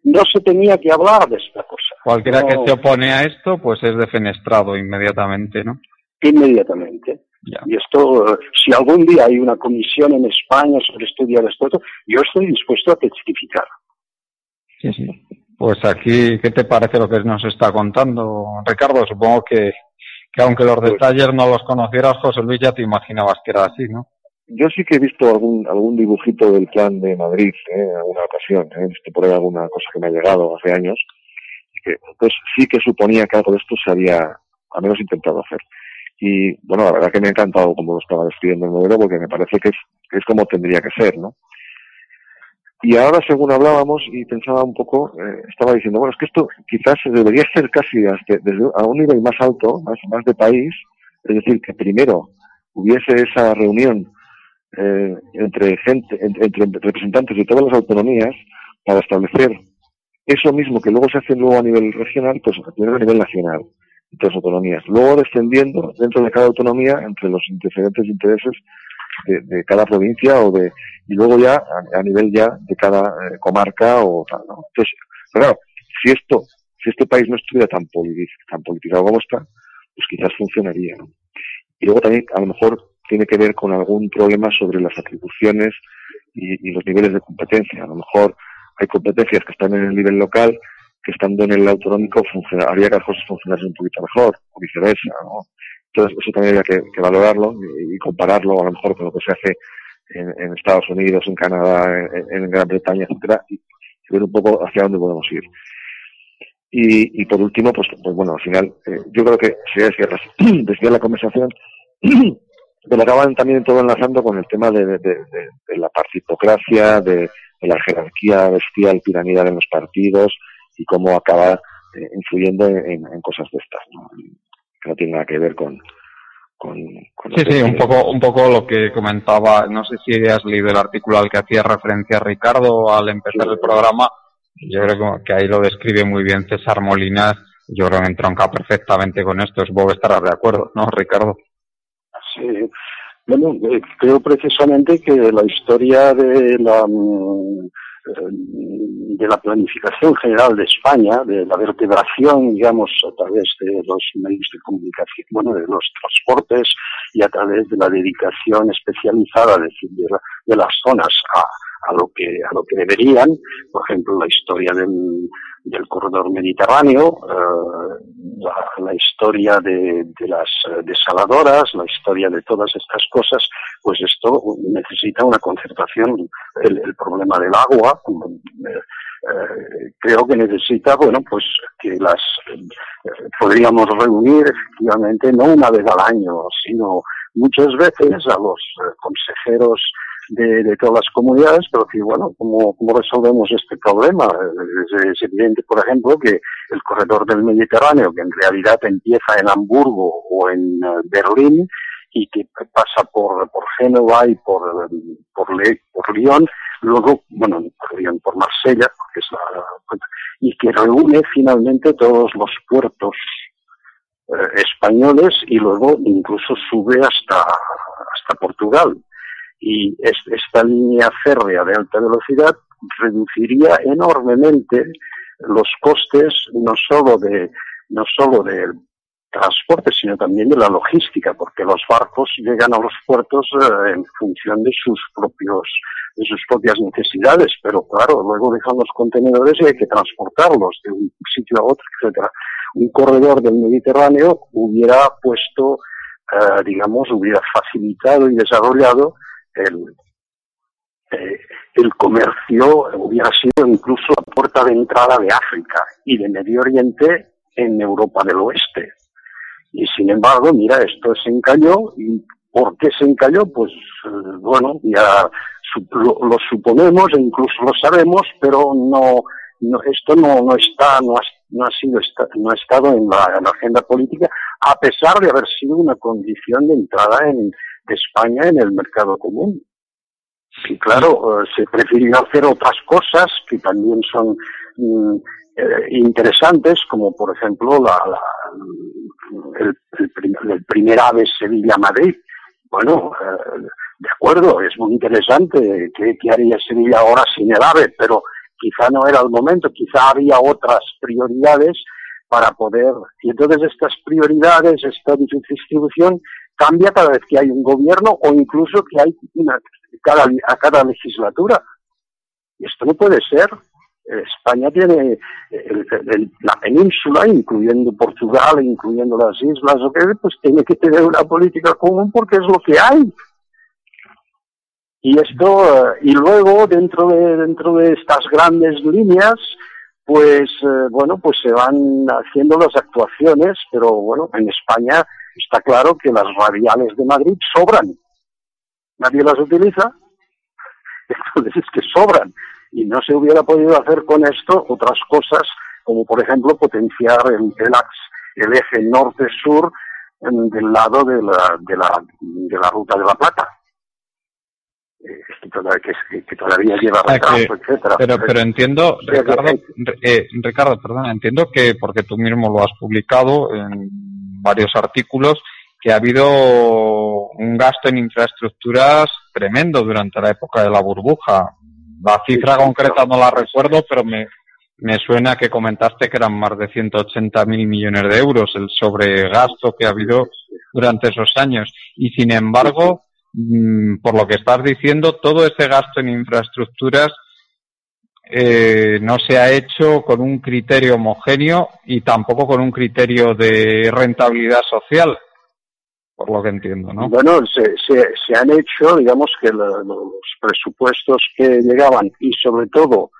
no se tenía que hablar de esta cosa. Cualquiera que se opone a esto, pues es defenestrado inmediatamente, ¿no? Inmediatamente. Y esto, si algún día hay una comisión en España sobre estudiar esto, yo estoy dispuesto a testificar. Sí, sí. Pues aquí, ¿qué te parece lo que nos está contando, Ricardo? Supongo que, que aunque los pues detalles no los conocieras, José Luis, ya te imaginabas que era así, ¿no? Yo sí que he visto algún, algún dibujito del plan de Madrid, ¿eh? en alguna ocasión, ¿eh? he visto por ahí alguna cosa que me ha llegado hace años, que pues sí que suponía que algo de esto se había, al menos intentado hacer. Y bueno, la verdad que me ha encantado como lo estaba describiendo el modelo porque me parece que es, que es como tendría que ser, ¿no? Y ahora, según hablábamos y pensaba un poco, eh, estaba diciendo, bueno, es que esto quizás debería ser casi desde a un nivel más alto, más, más de país, es decir, que primero hubiese esa reunión eh, entre gente, entre, representantes de todas las autonomías para establecer eso mismo que luego se hace luego a nivel regional, pues a nivel nacional entre las autonomías. Luego descendiendo dentro de cada autonomía entre los diferentes intereses de, cada provincia o de y luego ya a, nivel ya de cada eh, comarca o ¿no? Entonces, claro, si esto, si este país no estuviera tan, tan politizado como está, pues quizás funcionaría, ¿no? Y luego también a lo mejor tiene que ver con algún problema sobre las atribuciones y los niveles de competencia. A lo mejor hay competencias que están en el nivel local que estando en el autonómico haría que las cosas funcionasen un poquito mejor, o viceversa, ¿no? Entonces, eso también habría que, valorarlo y, compararlo a lo mejor con lo que se hace en, Estados Unidos, en Canadá, en, Gran Bretaña, etcétera, y, ver un poco hacia dónde podemos ir. Y, y por último, pues, pues bueno, al final, eh, yo creo que sería desviar, desviar la conversación, (clears throat) pero acaban también todo enlazando con el tema de, de, de, la partitocracia, de, la jerarquía bestial piramidal en los partidos, y cómo acaba eh, influyendo en, cosas de estas, ¿no? que no tiene nada que ver con, con, sí, sí, un poco, un poco lo que comentaba, no sé si has leído el artículo al que hacía referencia Ricardo al empezar el programa, yo creo que ahí lo describe muy bien César Molinas, yo creo que entronca perfectamente con esto, vos estarás de acuerdo, ¿no, Ricardo? Sí, bueno, eh, creo precisamente que la historia de la mm, de la planificación general de España, de la vertebración, digamos, a través de los medios de comunicación, bueno, de los transportes y a través de la dedicación especializada de, de las zonas a, a lo que a lo que deberían por ejemplo la historia del, del corredor mediterráneo eh, la, historia de, las desaladoras la historia de todas estas cosas pues esto necesita una concertación el, problema del agua eh, eh, creo que necesita, bueno, pues que las eh, podríamos reunir efectivamente no una vez al año, sino muchas veces a los consejeros de, todas las comunidades, pero que, bueno, ¿cómo, cómo resolvemos este problema? Es, evidente, por ejemplo, que el corredor del Mediterráneo, que en realidad empieza en Hamburgo o en eh, Berlín y que pasa por, por Génova y por, por, por Lyon, luego, bueno, por, Lyon, por Marsella, es y que reúne finalmente todos los puertos eh, españoles y luego incluso sube hasta, hasta Portugal y esta línea férrea de alta velocidad reduciría enormemente los costes no solo de no solo del transporte sino también de la logística porque los barcos llegan a los puertos eh, en función de sus propios de sus propias necesidades pero claro luego dejan los contenedores y hay que transportarlos de un sitio a otro etcétera. Un corredor del Mediterráneo hubiera puesto eh, digamos hubiera facilitado y desarrollado el, eh, el comercio hubiera sido incluso la puerta de entrada de África y de Medio Oriente en Europa del Oeste. Y sin embargo, mira, esto se encalló. ¿Y por qué se encalló? Pues eh, bueno, ya lo, suponemos e incluso lo sabemos, pero no, no esto no, no está, no ha, no ha sido, no ha estado en la, en la agenda política, a pesar de haber sido una condición de entrada en, de España en el mercado común. Y claro, eh, se prefirió hacer otras cosas que también son mm, eh, interesantes, como por ejemplo la, el, el, primer ave Sevilla-Madrid. Bueno, eh, de acuerdo, es muy interesante. ¿Qué, ¿Qué haría Sevilla ahora sin el ave? Pero quizá no era el momento, quizá había otras prioridades para poder. Y entonces estas prioridades, esta distribución, cambia cada vez que hay un gobierno o incluso que hay una, cada, a cada legislatura. Y esto no puede ser. España tiene la península, incluyendo Portugal, incluyendo las islas, pues tiene que tener una política común porque es lo que hay. Y esto, y luego dentro de, dentro de estas grandes líneas, pues, eh, bueno, pues se van haciendo las actuaciones, pero bueno, en España está claro que las radiales de Madrid sobran. Nadie las utiliza, (laughs) entonces es que sobran. Y no se hubiera podido hacer con esto otras cosas, como por ejemplo potenciar el, el eje norte-sur del lado de la, de, la, de la ruta de la Plata. Eh, que, todavía lleva retraso, etcétera. Pero, pero entiendo, Ricardo, eh, Ricardo, perdón, entiendo que porque tú mismo lo has publicado en varios artículos que ha habido un gasto en infraestructuras tremendo durante la época de la burbuja. La cifra concreta no la recuerdo, pero me, me suena que comentaste que eran más de 180 mil millones de euros el sobregasto que ha habido durante esos años. Y sin embargo, mm, por lo que estás diciendo, todo ese gasto en infraestructuras eh, no se ha hecho con un criterio homogéneo y tampoco con un criterio de rentabilidad social, por lo que entiendo, ¿no? Bueno, se, han hecho, digamos que los presupuestos que llegaban y sobre todo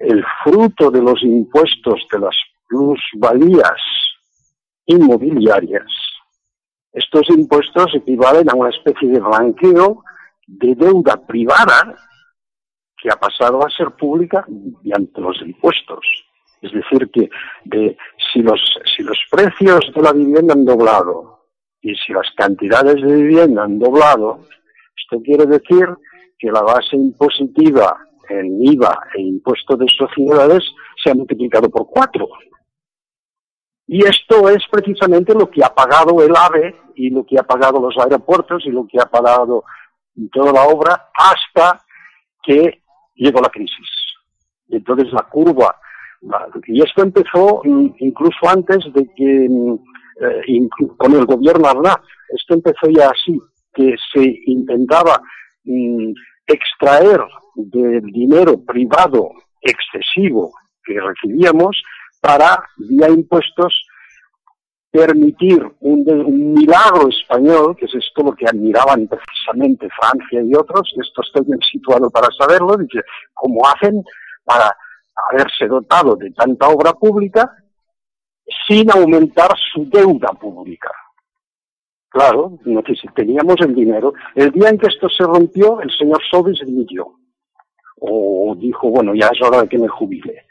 el fruto de los impuestos de las plusvalías inmobiliarias. Estos impuestos equivalen a una especie de blanqueo de deuda privada que ha pasado a ser pública mediante los impuestos. Es decir, que de, si, los, si los precios de la vivienda han doblado y si las cantidades de vivienda han doblado, esto quiere decir que la base impositiva en IVA e impuesto de sociedades se ha multiplicado por cuatro. Y esto es precisamente lo que ha pagado el AVE y lo que ha pagado los aeropuertos y lo que ha pagado toda la obra hasta que llegó la crisis. Entonces la curva, y esto empezó incluso antes de que, mm, eh, con el gobierno Arnaz, esto empezó ya así, que se intentaba mm, extraer del dinero privado excesivo que recibíamos para, vía impuestos, permitir un, milagro español, que es esto lo que admiraban precisamente Francia y otros, esto estoy bien situado para saberlo, dice, ¿cómo hacen para haberse dotado de tanta obra pública sin aumentar su deuda pública? Claro, teníamos el dinero. El día en que esto se rompió, el señor Sobis dimitió. O dijo, bueno, ya es hora de que me jubile.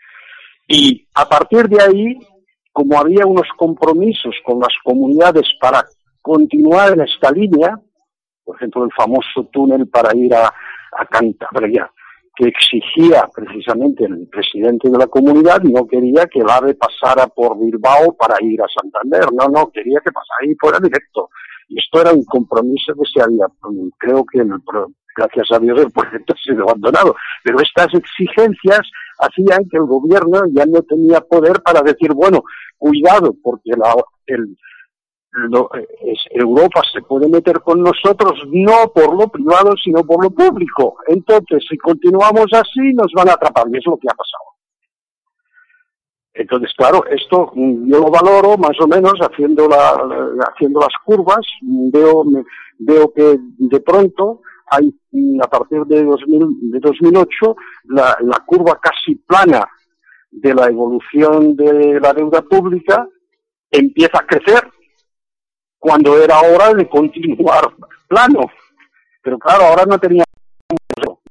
Y a partir de ahí, como había unos compromisos con las comunidades para continuar en esta línea, por ejemplo, el famoso túnel para ir a, a Cantabria, que exigía precisamente el presidente de la comunidad, no quería que el AVE pasara por Bilbao para ir a Santander, no, no, quería que pasara y fuera directo. Y esto era un compromiso que se había, creo que gracias a Dios el proyecto ha sido abandonado, pero estas exigencias hacían que el gobierno ya no tenía poder para decir, bueno, cuidado, porque la, el, Europa se puede meter con nosotros no por lo privado, sino por lo público. Entonces, si continuamos así, nos van a atrapar, y es lo que ha pasado. Entonces, claro, esto yo lo valoro más o menos haciendo, la, haciendo las curvas, veo, veo que de pronto hay, a partir de, 2000, de 2008, la, curva casi plana de la evolución de la deuda pública empieza a crecer cuando era hora de continuar plano. Pero claro, ahora no teníamos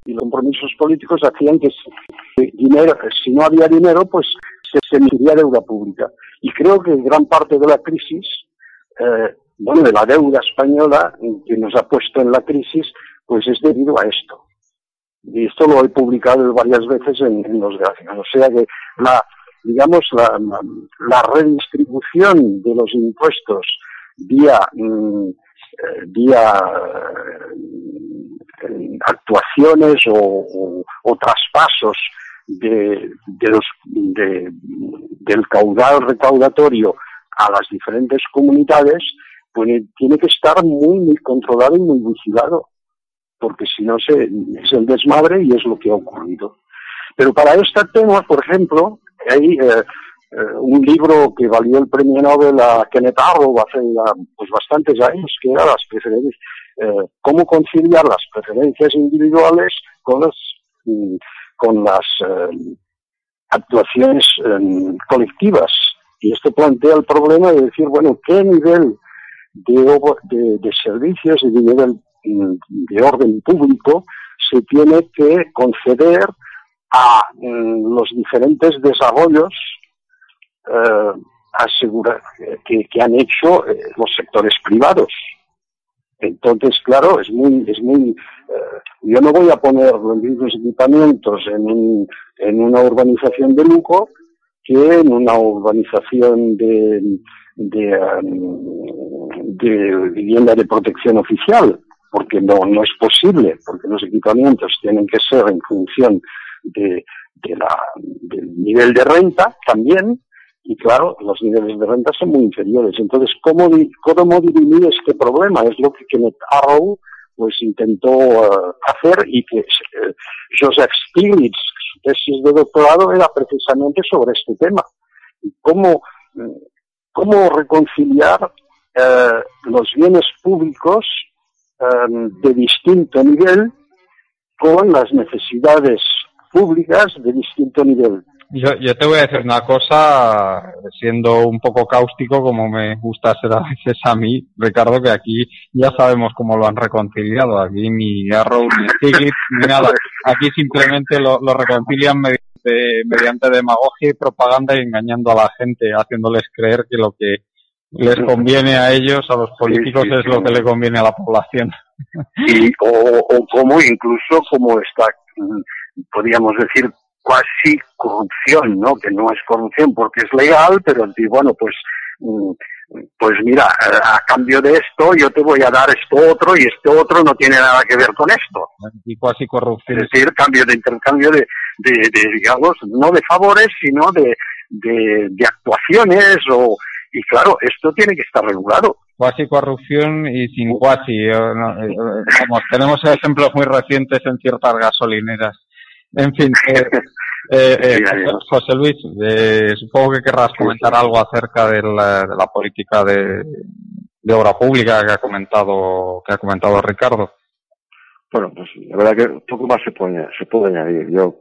y los compromisos políticos hacían que si, dinero, si no había dinero, pues se, emitiría deuda pública. Y creo que gran parte de la crisis, eh, bueno, de la deuda española que nos ha puesto en la crisis, pues es debido a esto. Y esto lo he publicado varias veces en, los gráficos. O sea que la, digamos, la, redistribución de los impuestos vía, mm, eh, vía eh, actuaciones o, traspasos de, del caudal recaudatorio a las diferentes comunidades, tiene que estar muy, muy controlado y muy vigilado porque si no se, es el desmadre y es lo que ha ocurrido. Pero para este tema, por ejemplo, hay eh, eh, un libro que valió el premio Nobel a Kenneth Arrow hace pues bastantes años, que era las preferencias, eh, cómo conciliar las preferencias individuales con las, mm, con las actuaciones colectivas. Y esto plantea el problema de decir, bueno, ¿qué nivel de, de, servicios y de de orden público se tiene que conceder a mm, los diferentes desarrollos eh, que, han hecho eh, los sectores privados. Entonces, claro, es muy, es muy, eh, yo no voy a poner los mismos equipamientos en, en una urbanización de lujo que en una urbanización de, de, um, de vivienda de protección oficial porque no, no es posible, porque los equipamientos tienen que ser en función de, del nivel de renta también, y claro, los niveles de renta son muy inferiores. Entonces, ¿cómo, cómo dirimir este problema? Es lo que Kenneth Arrow pues intentó uh, hacer y que uh, Joseph Stiglitz, su tesis de doctorado era precisamente sobre este tema. ¿Cómo, cómo reconciliar uh, los bienes públicos Em, de distinto nivel con las necesidades públicas de distinto nivel. Yo, yo te voy a decir una cosa, siendo un poco cáustico, como me gusta ser a veces a mí, Ricardo, que aquí ya sabemos cómo lo han reconciliado. Aquí ni Arrow, ni Stiglitz, ni nada. Aquí simplemente lo, lo reconcilian mediante, mediante demagogia y propaganda y engañando a la gente, haciéndoles creer que lo que les conviene a ellos, a los políticos, es lo que le conviene a la población. Y, o, o como incluso como está, podríamos decir, cuasi corrupción, ¿no? Que no es corrupción porque es legal, pero bueno, pues mm, pues mira, a cambio de esto yo te voy a dar esto otro y este otro no tiene nada que ver con esto. Y cuasi corrupción. Es decir, cambio de intercambio de, de, digamos, no de favores, sino de, de, actuaciones o, y claro, esto tiene que estar regulado. Cuasi corrupción y sin cuasi. Eh, eh, vamos, tenemos ejemplos muy recientes en ciertas gasolineras. En fin, (laughs) eh, eh, eh José Luis, eh, supongo que querrás comentar algo acerca de la, política de, obra pública que ha comentado que ha comentado Ricardo. Bueno, pues la verdad que poco más se puede, se puede añadir. Yo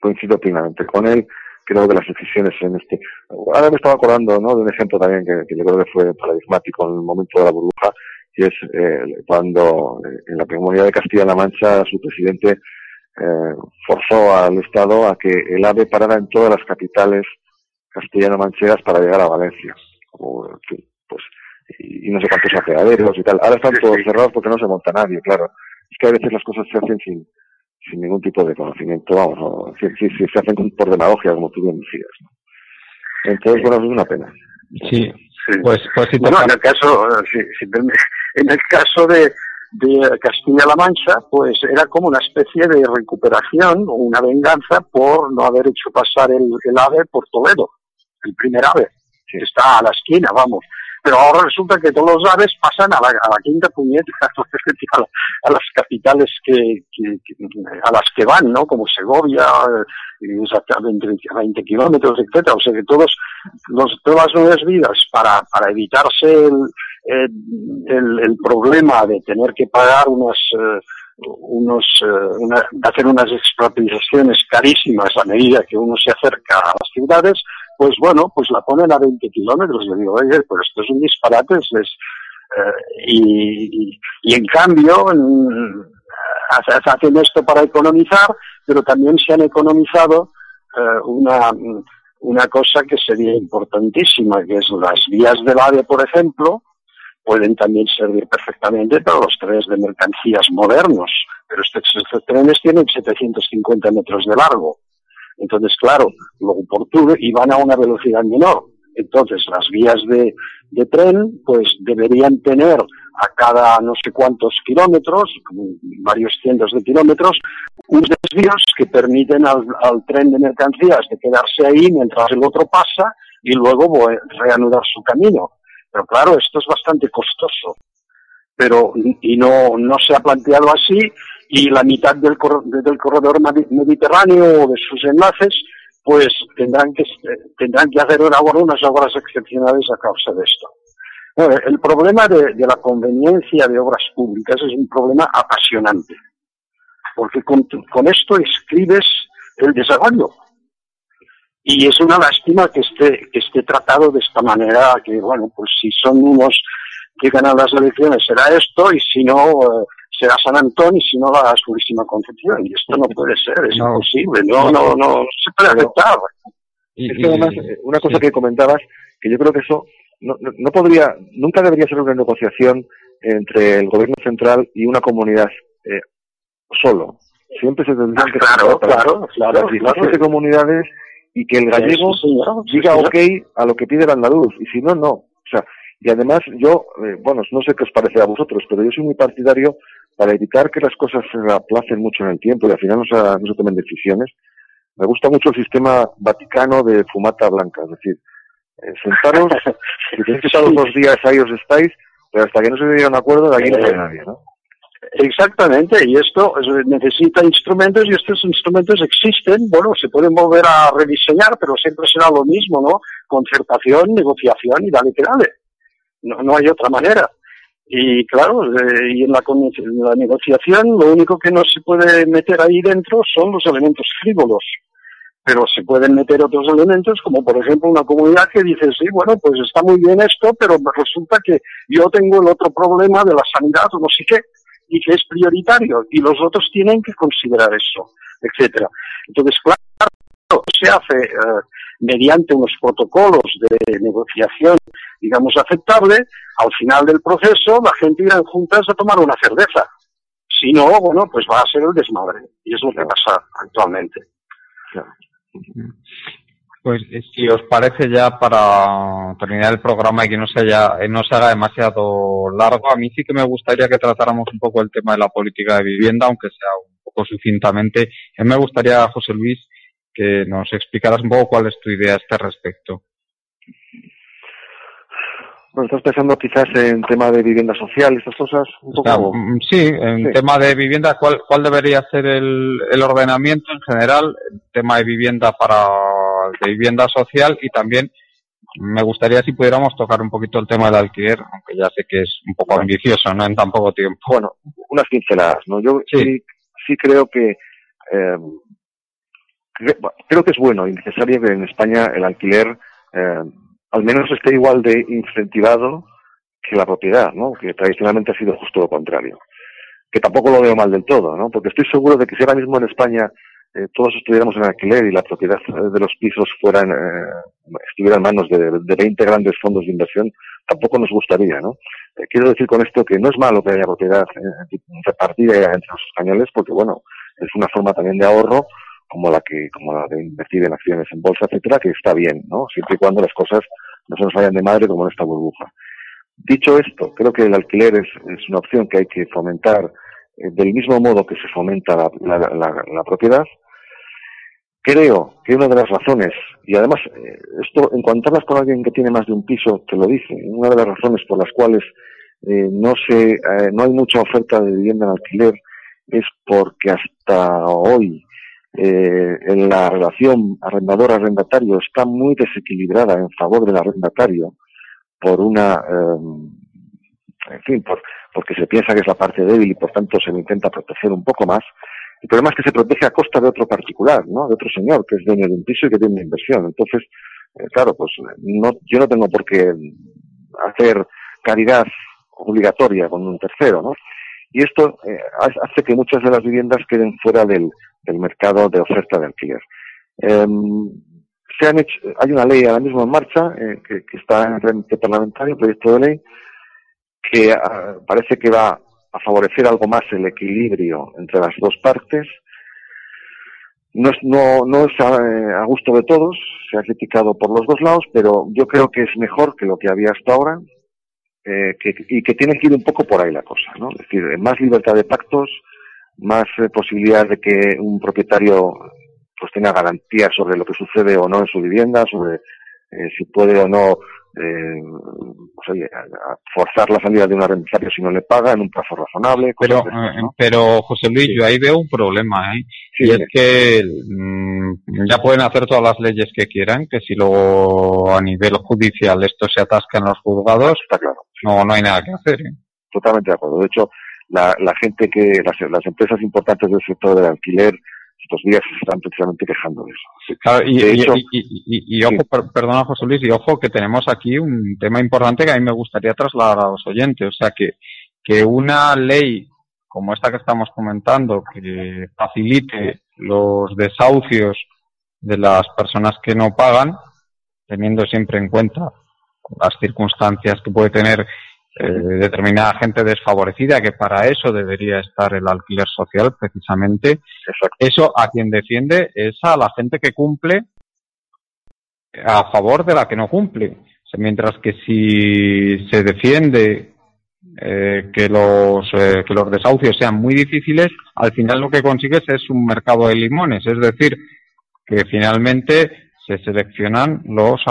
coincido plenamente con él. Creo que las decisiones en este. Ahora me estaba acordando ¿no? de un ejemplo también que, que yo creo que fue paradigmático en el momento de la burbuja, y es eh, cuando en la comunidad de Castilla-La Mancha su presidente eh, forzó al Estado a que el AVE parara en todas las capitales castellano-manchegas para llegar a Valencia. pues, y, no sé cuántos apeaderos y tal. Ahora están todos cerrados porque no se monta nadie, claro. Es que a veces las cosas se hacen sin, sin ningún tipo de conocimiento, vamos, si, si, se hacen por demagogia, como tú bien decías. Entonces, bueno, es una pena. Sí, pues, pues en el caso, (laughs) en el caso de, de Castilla-La Mancha, pues era como una especie de recuperación o una venganza por no haber hecho pasar el, ave por Toledo, el primer ave, que está a la esquina, vamos. Pero ahora resulta que todos los aves pasan a la, quinta puñeta, (laughs) a, las capitales que, a las que van, ¿no? Como Segovia, exactamente 20 kilómetros, etcétera. O sea que todos, todas las nuevas vidas para, para evitarse el, eh, el, el, problema de tener que pagar unas, eh, unos, eh, hacer unas expropiaciones carísimas a medida que uno se acerca a las ciudades, pues bueno, pues la ponen a 20 kilómetros. Le digo, oye, pero esto es un disparate. Es, y, en cambio, hacen esto para economizar, pero también se han economizado una, una cosa que sería importantísima, que es las vías del AVE, por ejemplo, pueden también servir perfectamente para los trenes de mercancías modernos, pero estos, trenes tienen 750 metros de largo. Entonces, claro, luego por tour y van a una velocidad menor. Entonces, las vías de, tren, pues deberían tener a cada no sé cuántos kilómetros, varios cientos de kilómetros, unos desvíos que permiten al, al, tren de mercancías de quedarse ahí mientras el otro pasa y luego reanudar su camino. Pero claro, esto es bastante costoso. Pero, y no, no se ha planteado así, y la mitad del, del corredor mediterráneo o de sus enlaces, pues tendrán que, tendrán que hacer ahora unas obras excepcionales a causa de esto. el problema de, la conveniencia de obras públicas es un problema apasionante, porque con, con esto escribes el desarrollo. Y es una lástima que esté, que esté tratado de esta manera, que bueno, pues si son unos que ganan las elecciones será esto, y si no, eh, será San Antón, y si no, la Purísima Concepción. Y esto no puede ser, es imposible, no, no, no, se puede aceptar. Y, además, una cosa que comentabas, que yo creo que eso no, no, podría, nunca debería ser una negociación entre el gobierno central y una comunidad eh, solo. Siempre se tendrían que claro, claro, claro, las comunidades y que el gallego diga ok a lo que pide el andaluz, y si no, no. O sea, y además yo, eh, bueno, no sé qué os parece a vosotros, pero yo soy muy partidario para evitar que las cosas se aplacen mucho en el tiempo y al final no se, no se tomen decisiones. Me gusta mucho el sistema vaticano de fumata blanca, es decir, eh, sentaros, (laughs) si tenéis que estar los dos días ahí os estáis, pero hasta que no se llegue a un acuerdo, de aquí no hay nadie, ¿no? Exactamente, y esto necesita instrumentos y estos instrumentos existen, bueno, se pueden volver a rediseñar, pero siempre será lo mismo, ¿no? Concertación, negociación y dale que dale. No, no hay otra manera. Y claro, eh, y en la, la negociación lo único que no se puede meter ahí dentro son los elementos frívolos pero se pueden meter otros elementos, como por ejemplo una comunidad que dice, sí, bueno, pues está muy bien esto, pero resulta que yo tengo el otro problema de la sanidad o no sé qué, y que es prioritario y los otros tienen que considerar eso, etcétera. Entonces, claro, se hace eh, mediante unos protocolos de negociación, digamos, aceptable, al final del proceso la gente irá en juntas a tomar una cerveza. Si no, bueno, pues va a ser el desmadre. Y es lo que pasa actualmente. Pues si os parece ya para terminar el programa y que no se, haya, eh, no se haga demasiado largo, a mí sí que me gustaría que tratáramos un poco el tema de la política de vivienda, aunque sea un poco sucintamente. A mí me gustaría, José Luis, que nos explicaras un poco cuál es tu idea a este respecto. Bueno, estás pensando quizás en tema de vivienda social, estas cosas. Un poco... Mm, sí, en tema de vivienda, ¿cuál, ¿cuál debería ser el, el ordenamiento en general? El tema de vivienda para de vivienda social y también me gustaría si pudiéramos tocar un poquito el tema del alquiler, aunque ya sé que es un poco ambicioso, ¿no? En tan poco tiempo. Bueno, unas pinceladas, ¿no? Yo sí, sí, creo que eh, creo que es bueno y necesario que en España el alquiler eh, al menos esté igual de incentivado que la propiedad, ¿no? Que tradicionalmente ha sido justo lo contrario. Que tampoco lo veo mal del todo, ¿no? Porque estoy seguro de que si ahora mismo en España eh, todos estuviéramos en alquiler y la propiedad de los pisos eh, estuviera en manos de, de 20 grandes fondos de inversión, tampoco nos gustaría, ¿no? Eh, quiero decir con esto que no es malo que haya propiedad repartida entre los españoles, porque bueno, es una forma también de ahorro como la que como la de invertir en acciones en bolsa, etcétera, que está bien, ¿no? Siempre y cuando las cosas no se nos vayan de madre como en esta burbuja. Dicho esto, creo que el alquiler es, es una opción que hay que fomentar eh, del mismo modo que se fomenta la, la, la, la, propiedad. Creo que una de las razones, y además eh, esto en cuanto hablas con alguien que tiene más de un piso, te lo dice, una de las razones por las cuales eh, no, se, no hay mucha oferta de vivienda en alquiler es porque hasta hoy eh, en la relación arrendador-arrendatario está muy desequilibrada en favor del arrendatario por una, eh, en fin, por, porque se piensa que es la parte débil y por tanto se le intenta proteger un poco más. El problema es que se protege a costa de otro particular, ¿no? De otro señor que es dueño de un piso y que tiene una inversión. Entonces, eh, claro, pues no, yo no tengo por qué hacer caridad obligatoria con un tercero, ¿no? Y esto eh, hace que muchas de las viviendas queden fuera del, mercado de oferta de alquiler. Eh, se han hecho, hay una ley ahora mismo en marcha eh, que, está en el trámite parlamentario, proyecto de ley, que uh, parece que va a favorecer algo más el equilibrio entre las dos partes. No es, no, no es a, a, gusto de todos, se ha criticado por los dos lados, pero yo creo que es mejor que lo que había hasta ahora eh, que, y que tiene que ir un poco por ahí la cosa, ¿no? Es decir, más libertad de pactos, más eh, posibilidad de que un propietario pues tenga garantías sobre lo que sucede o no en su vivienda, sobre eh, si puede o no eh, pues, oye, forzar la salida de un arrendatario si no le paga en un plazo razonable. Pero, ¿no? pero José Luis, sí. yo ahí veo un problema, ¿eh? Sí, y es que mmm, ya pueden hacer todas las leyes que quieran, que si luego a nivel judicial esto se atasca en los juzgados, está claro. No, no hay nada que hacer. ¿eh? Totalmente de acuerdo. De hecho, la, la gente que, las, las empresas importantes del sector del alquiler, estos días están precisamente quejando de eso. Claro, y, y, hecho, y, y, y, ojo, sí. perdona José Luis, y ojo que tenemos aquí un tema importante que a mí me gustaría trasladar a los oyentes, o sea que, que una ley como esta que estamos comentando, que facilite los desahucios de las personas que no pagan, teniendo siempre en cuenta las circunstancias que puede tener eh, determinada gente desfavorecida, que para eso debería estar el alquiler social precisamente. Exacto. Eso a quien defiende es a la gente que cumple a favor de la que no cumple. O sea, mientras que si se defiende eh, que los eh, que los desahucios sean muy difíciles, al final lo que consigues es un mercado de limones, es decir, que finalmente se seleccionan los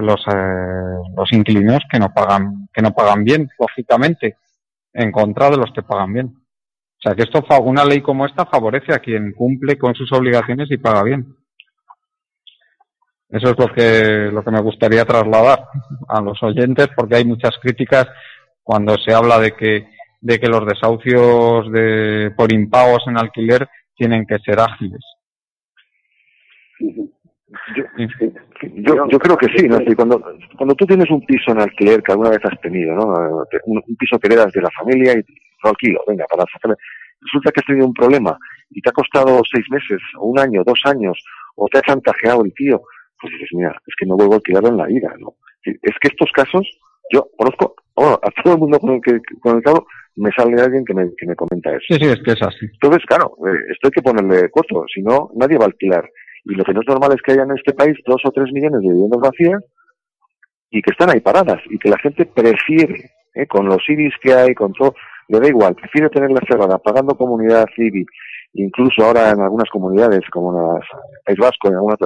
los eh, los inquilinos que no pagan que no pagan bien lógicamente en contra de los que pagan bien. O sea que esto una ley como esta favorece a quien cumple con sus obligaciones y paga bien. Eso es lo que lo que me gustaría trasladar a los oyentes porque hay muchas críticas cuando se habla de que de que los desahucios de por impagos en alquiler tienen que ser ágiles yo, yo, yo, creo que sí, ¿no? cuando, cuando tú tienes un piso en alquiler que alguna vez has tenido, ¿no? Un, un piso que heredas de la familia y lo alquilo, venga, para sacarle. Resulta que has tenido un problema y te ha costado seis meses, o un año, dos años, o te ha chantajeado el tío, pues dices, mira, es que no vuelvo a alquilarlo en la vida, ¿no? Es que estos casos, yo conozco, bueno, a todo el mundo con el que conectado me sale alguien que me, que me comenta eso. Sí, sí, es que es así. Entonces, claro, eh, esto hay que ponerle costo, si no, nadie va a alquilar. Y lo que no es normal es que haya en este país dos o tres millones de viviendas vacías y que están ahí paradas y que la gente prefiere, ¿eh? con los IBIs que hay, con todo, le da igual, prefiere tenerla cerrada, pagando comunidad civil, incluso ahora en algunas comunidades como en el País Vasco, en algunas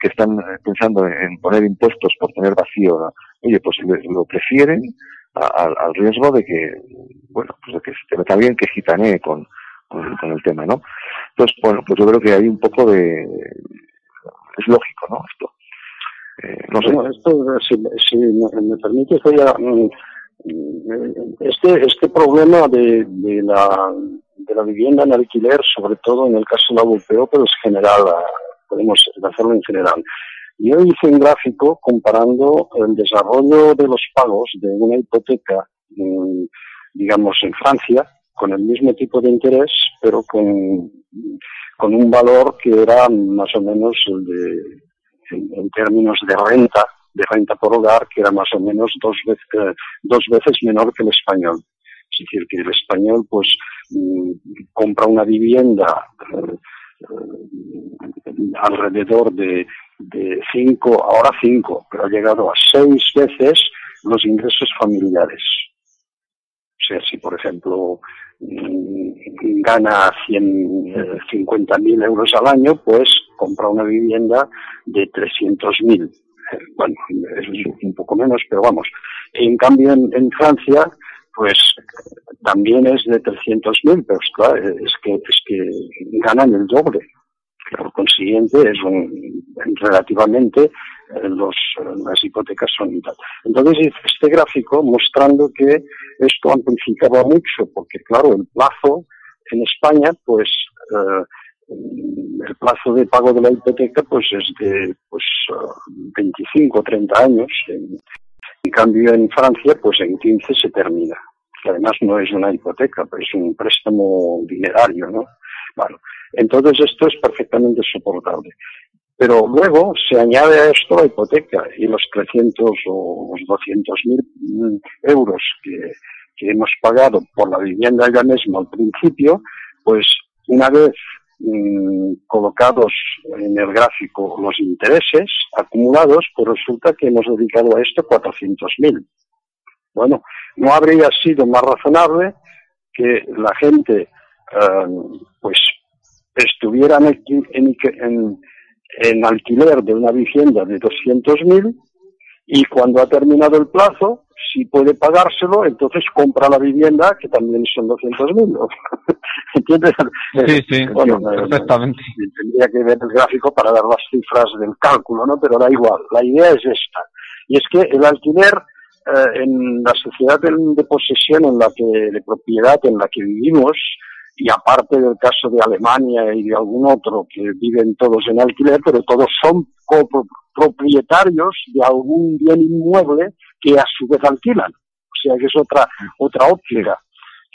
que están eh, pensando en poner impuestos por tener vacío, oye, pues lo prefieren al riesgo de que, bueno, pues de que se te meta que gitanee con, con, el tema, ¿no? Entonces, bueno, pues yo creo que hay un poco de... es lógico, ¿no? Esto. Eh, no sé. esto, si, me, permite, voy a, mm, este, este problema de, de, la, de la vivienda en alquiler, sobre todo en el caso de la VPO, pero es general, podemos hacerlo en general. Yo hice un gráfico comparando el desarrollo de los pagos de una hipoteca, digamos, en Francia, con el mismo tipo de interés, pero con, con un valor que era más o menos el de, en, términos de renta, de renta por hogar, que era más o menos dos veces, dos veces menor que el español. Es decir, que el español, pues, mm, compra una vivienda eh, alrededor de, de cinco, ahora cinco, pero ha llegado a seis veces los ingresos familiares. Sea, si por ejemplo mm, gana 150 eh, euros al año, pues compra una vivienda de 300 mil. Eh, bueno, es un poco menos, pero vamos. En cambio, en, Francia, pues también es de 300 mil, pero es que, es que ganan el doble. Por consiguiente, es un, relativamente eh, los, las hipotecas son. Entonces este gráfico mostrando que esto amplificaba mucho, porque claro, el plazo en España, pues eh, el plazo de pago de la hipoteca pues es de pues 25 o 30 años. En, cambio en Francia pues en 15 se termina. Que además no es una hipoteca, pero es un préstamo dinerario, ¿no? Bueno, entonces esto es perfectamente soportable. Pero luego se añade a esto la hipoteca y los 300 o los 200 mil euros que, hemos pagado por la vivienda ya mismo al principio, pues una vez mm, colocados en el gráfico los intereses acumulados, pues resulta que hemos dedicado a esto 400 mil. Bueno, no habría sido más razonable que la gente eh, pues estuvieran en, en, alquiler de una vivienda de 200.000 y cuando ha terminado el plazo, si puede pagárselo, entonces compra la vivienda, que también son 200.000. (laughs) ¿Entiendes? Sí, sí, bueno, perfectamente. tendría que ver el gráfico para dar las cifras del cálculo, ¿no? Pero da igual. La idea es esta. Y es que el alquiler eh, en la sociedad de, de, posesión en la que, de propiedad en la que vivimos, y aparte del caso de Alemania y de algún otro que viven todos en alquiler, pero todos son propietarios de algún bien inmueble que a su vez alquilan. O sea que es otra, otra óptica.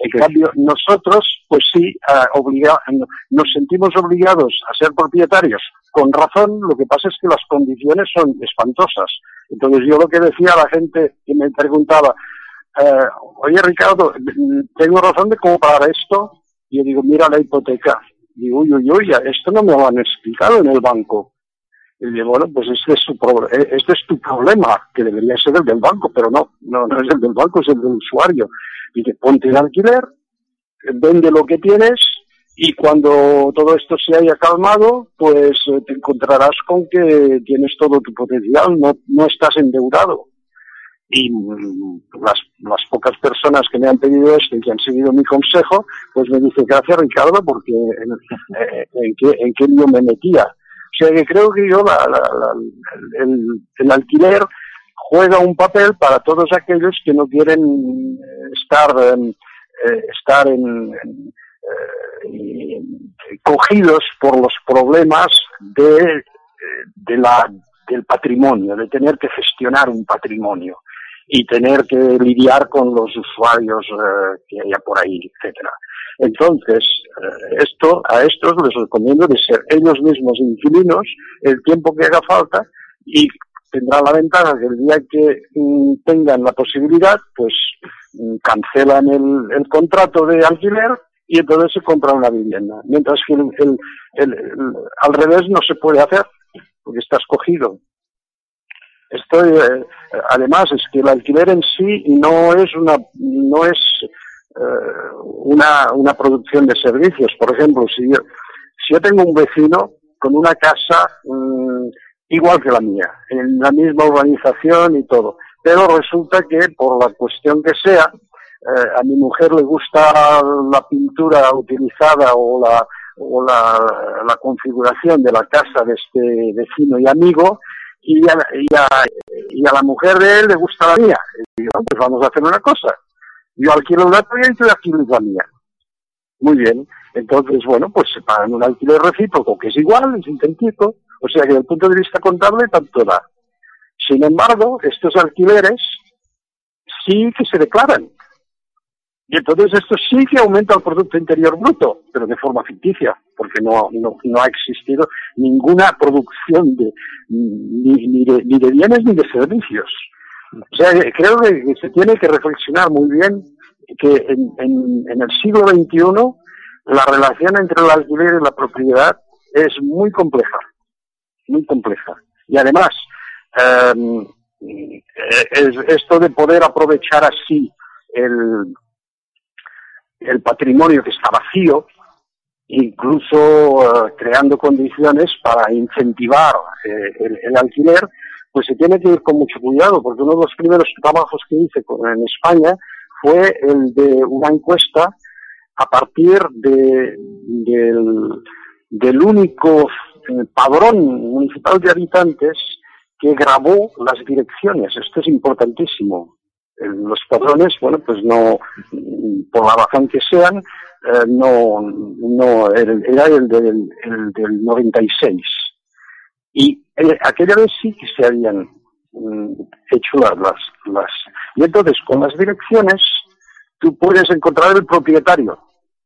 En cambio, nosotros, pues sí, uh, nos sentimos obligados a ser propietarios. Con razón, lo que pasa es que las condiciones son espantosas. Entonces yo lo que decía a la gente que me preguntaba, eh, oye Ricardo, ¿tengo razón de comprar esto? Yo digo, mira la hipoteca. Digo, uy, uy, uy, esto no me lo han explicado en el banco. Y digo, bueno, pues este es, tu eh, este es tu problema, que debería ser el del banco, pero no, no, no es el del banco, es el del usuario. Y que ponte en alquiler, vende lo que tienes, y cuando todo esto se haya calmado, pues eh, te encontrarás con que tienes todo tu potencial, no, no estás endeudado y las, las, pocas personas que me han pedido esto y que han seguido mi consejo, pues me dice gracias Ricardo porque en, eh, en, qué, en qué lío me metía. O sea que creo que yo la, el, el, alquiler juega un papel para todos aquellos que no quieren estar, eh, estar en, eh, cogidos por los problemas de, de la, del patrimonio, de tener que gestionar un patrimonio y tener que lidiar con los usuarios eh, que haya por ahí, etcétera. Entonces, eh, esto, a estos les recomiendo de ser ellos mismos inquilinos el tiempo que haga falta y tendrá la ventaja que el día que mm, tengan la posibilidad, pues mm, cancelan el, el, contrato de alquiler y entonces se compra una vivienda. Mientras que el, al revés no se puede hacer, porque está escogido. Esto, eh, además, es que el alquiler en sí no es una, no es eh, una, una producción de servicios. Por ejemplo, si yo, si yo tengo un vecino con una casa mm, igual que la mía, en la misma urbanización y todo, pero resulta que por la cuestión que sea, eh, a mi mujer le gusta la pintura utilizada o la o la, la, configuración de la casa de este vecino y amigo y a, y, a, y a la mujer de él le gusta la mía. Y digo, pues vamos a hacer una cosa. Yo alquilo la tuya y tú alquilas la mía. Muy bien. Entonces, bueno, pues se pagan un alquiler recíproco que es igual, es idéntico. O sea que desde el punto de vista contable tanto da. Sin embargo, estos alquileres sí que se declaran. Y entonces esto sí que aumenta el Producto Interior Bruto, pero de forma ficticia, porque no, no, no ha existido ninguna producción de, ni, de, bienes ni de servicios. O sea, creo que se tiene que reflexionar muy bien que en, el siglo XXI la relación entre el alquiler y la propiedad es muy compleja, muy compleja. Y además, eh, es, esto de poder aprovechar así el, el patrimonio que está vacío, incluso uh, creando condiciones para incentivar eh, el, alquiler, pues se tiene que ir con mucho cuidado, porque uno de los primeros trabajos que hice en España fue el de una encuesta a partir de, del, del único eh, padrón municipal de habitantes que grabó las direcciones. Esto es importantísimo. Los padrones, bueno, pues no, por la razón que sean, eh, no, no, era el del, el del 96. Y eh, aquella vez sí que se habían mm, hecho las, las, y entonces con las direcciones tú puedes encontrar el propietario.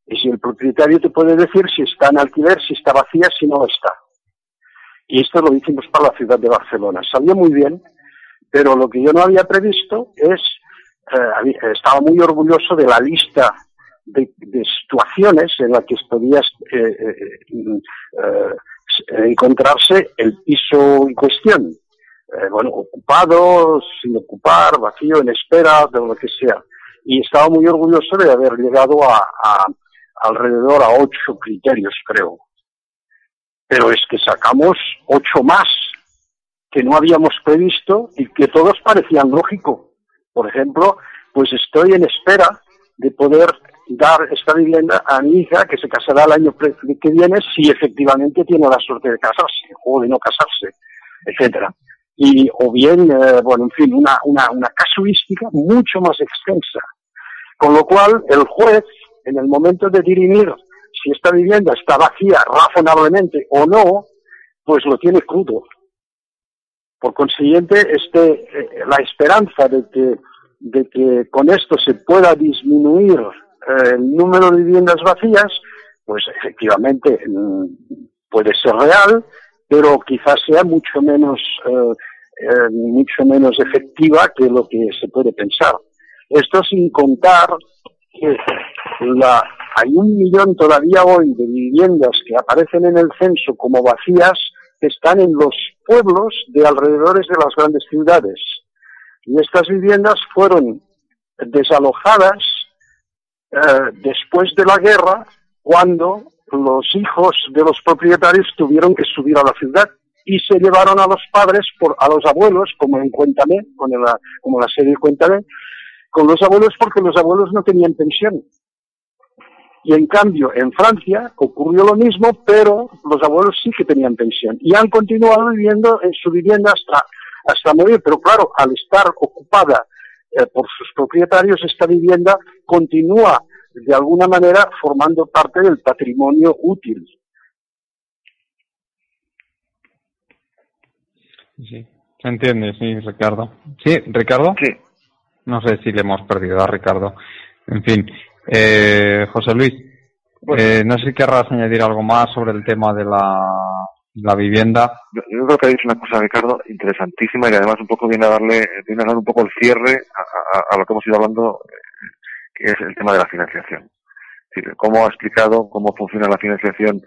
Y si el propietario te puede decir si está en alquiler, si está vacía, si no está. Y esto lo hicimos para la ciudad de Barcelona. Salió muy bien, pero lo que yo no había previsto es, eh, estaba muy orgulloso de la lista de, situaciones en las que podías eh, eh, eh, encontrarse el piso en cuestión. Eh, bueno, ocupado, sin ocupar, vacío, en espera, de lo que sea. Y estaba muy orgulloso de haber llegado a, a alrededor a ocho criterios, creo. Pero es que sacamos ocho más que no habíamos previsto y que todos parecían lógico. Por ejemplo, pues estoy en espera de poder dar esta vivienda a mi hija que se casará el año que viene si efectivamente tiene la suerte de casarse o de no casarse, etcétera. Y, o bien, eh, bueno, en fin, una, una, una casuística mucho más extensa. Con lo cual, el juez, en el momento de dirimir si esta vivienda está vacía razonablemente o no, pues lo tiene crudo. Por consiguiente, este, eh, la esperanza de que, con esto se pueda disminuir eh, el número de viviendas vacías, pues efectivamente mm, puede ser real, pero quizás sea mucho menos, eh, mucho menos efectiva que lo que se puede pensar. Esto sin contar que hay un millón todavía hoy de viviendas que aparecen en el censo como vacías están en los pueblos de alrededores de las grandes ciudades. Y estas viviendas fueron desalojadas eh, después de la guerra, cuando los hijos de los propietarios tuvieron que subir a la ciudad y se llevaron a los padres, por, a los abuelos, como en Cuéntame, con la, como la serie Cuéntame, con los abuelos porque los abuelos no tenían pensión. Y en cambio, en Francia ocurrió lo mismo, pero los abuelos sí que tenían pensión. Y han continuado viviendo en su vivienda hasta, hasta morir. Pero claro, al estar ocupada eh, por sus propietarios, esta vivienda continúa de alguna manera formando parte del patrimonio útil. Sí, se entiende, sí, Ricardo. Sí, Ricardo. Sí. No sé si le hemos perdido a Ricardo. En fin, eh, José Luis, eh, no sé si querrás añadir algo más sobre el tema de la, la vivienda. Yo, creo que ha dicho una cosa, Ricardo, interesantísima y además un poco viene a darle, viene a dar un poco el cierre a, lo que hemos ido hablando, eh, que es el tema de la financiación. Es decir, cómo ha explicado cómo funciona la financiación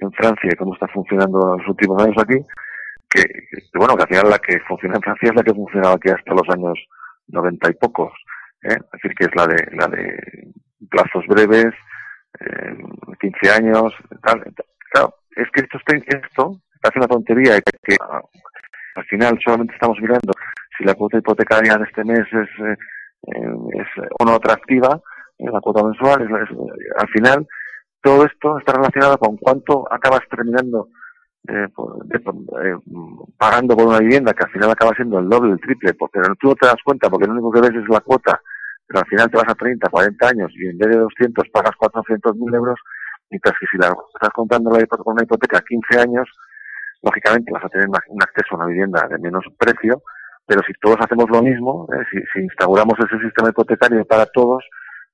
en Francia y cómo está funcionando en los últimos años aquí, que, bueno, que al final la que funciona en Francia es la que funcionaba aquí hasta los años noventa y pocos, ¿eh? es decir, que es la de, la de plazos breves, eh, 15 años, tal, Claro, es que esto, esto hace una tontería y que, al final solamente estamos mirando si la cuota hipotecaria de este mes es, eh, es o no atractiva, eh, la cuota mensual, al final todo esto está relacionado con cuánto acabas terminando eh, eh, pagando por una vivienda que al final acaba siendo el doble, el triple, porque tú no te das cuenta, porque lo único que ves es la cuota, pero al final te vas a 30, 40 años y en vez de 200 pagas 400 mil euros, mientras que si la estás comprando con una hipoteca a 15 años, lógicamente vas a tener un acceso a una vivienda de menos precio, pero si todos hacemos lo mismo, eh, si, si instauramos ese sistema hipotecario para todos,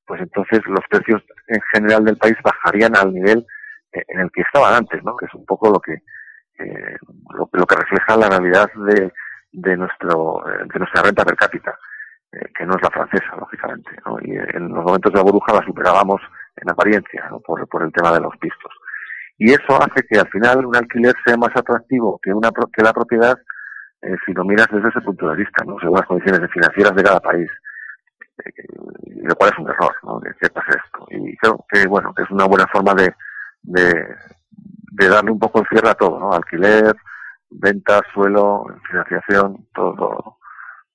pues entonces los precios en general del país bajarían al nivel eh, en el que estaban antes, ¿no? Que es un poco lo que eh, lo, que refleja la realidad de, de nuestro eh, de nuestra renta per cápita, que no es la francesa, lógicamente, ¿no? Y en los momentos de la burbuja la superábamos en apariencia, ¿no? por, por el tema de los pistos. Y eso hace que al final un alquiler sea más atractivo que una que la propiedad si lo miras desde ese punto de vista, ¿no? según las condiciones financieras de cada país lo cual es un error, ¿no? Que, pase esto. Y creo que, bueno, que es una buena forma de, darle un poco el cierre a todo, ¿no? Alquiler, venta, suelo, financiación, todo,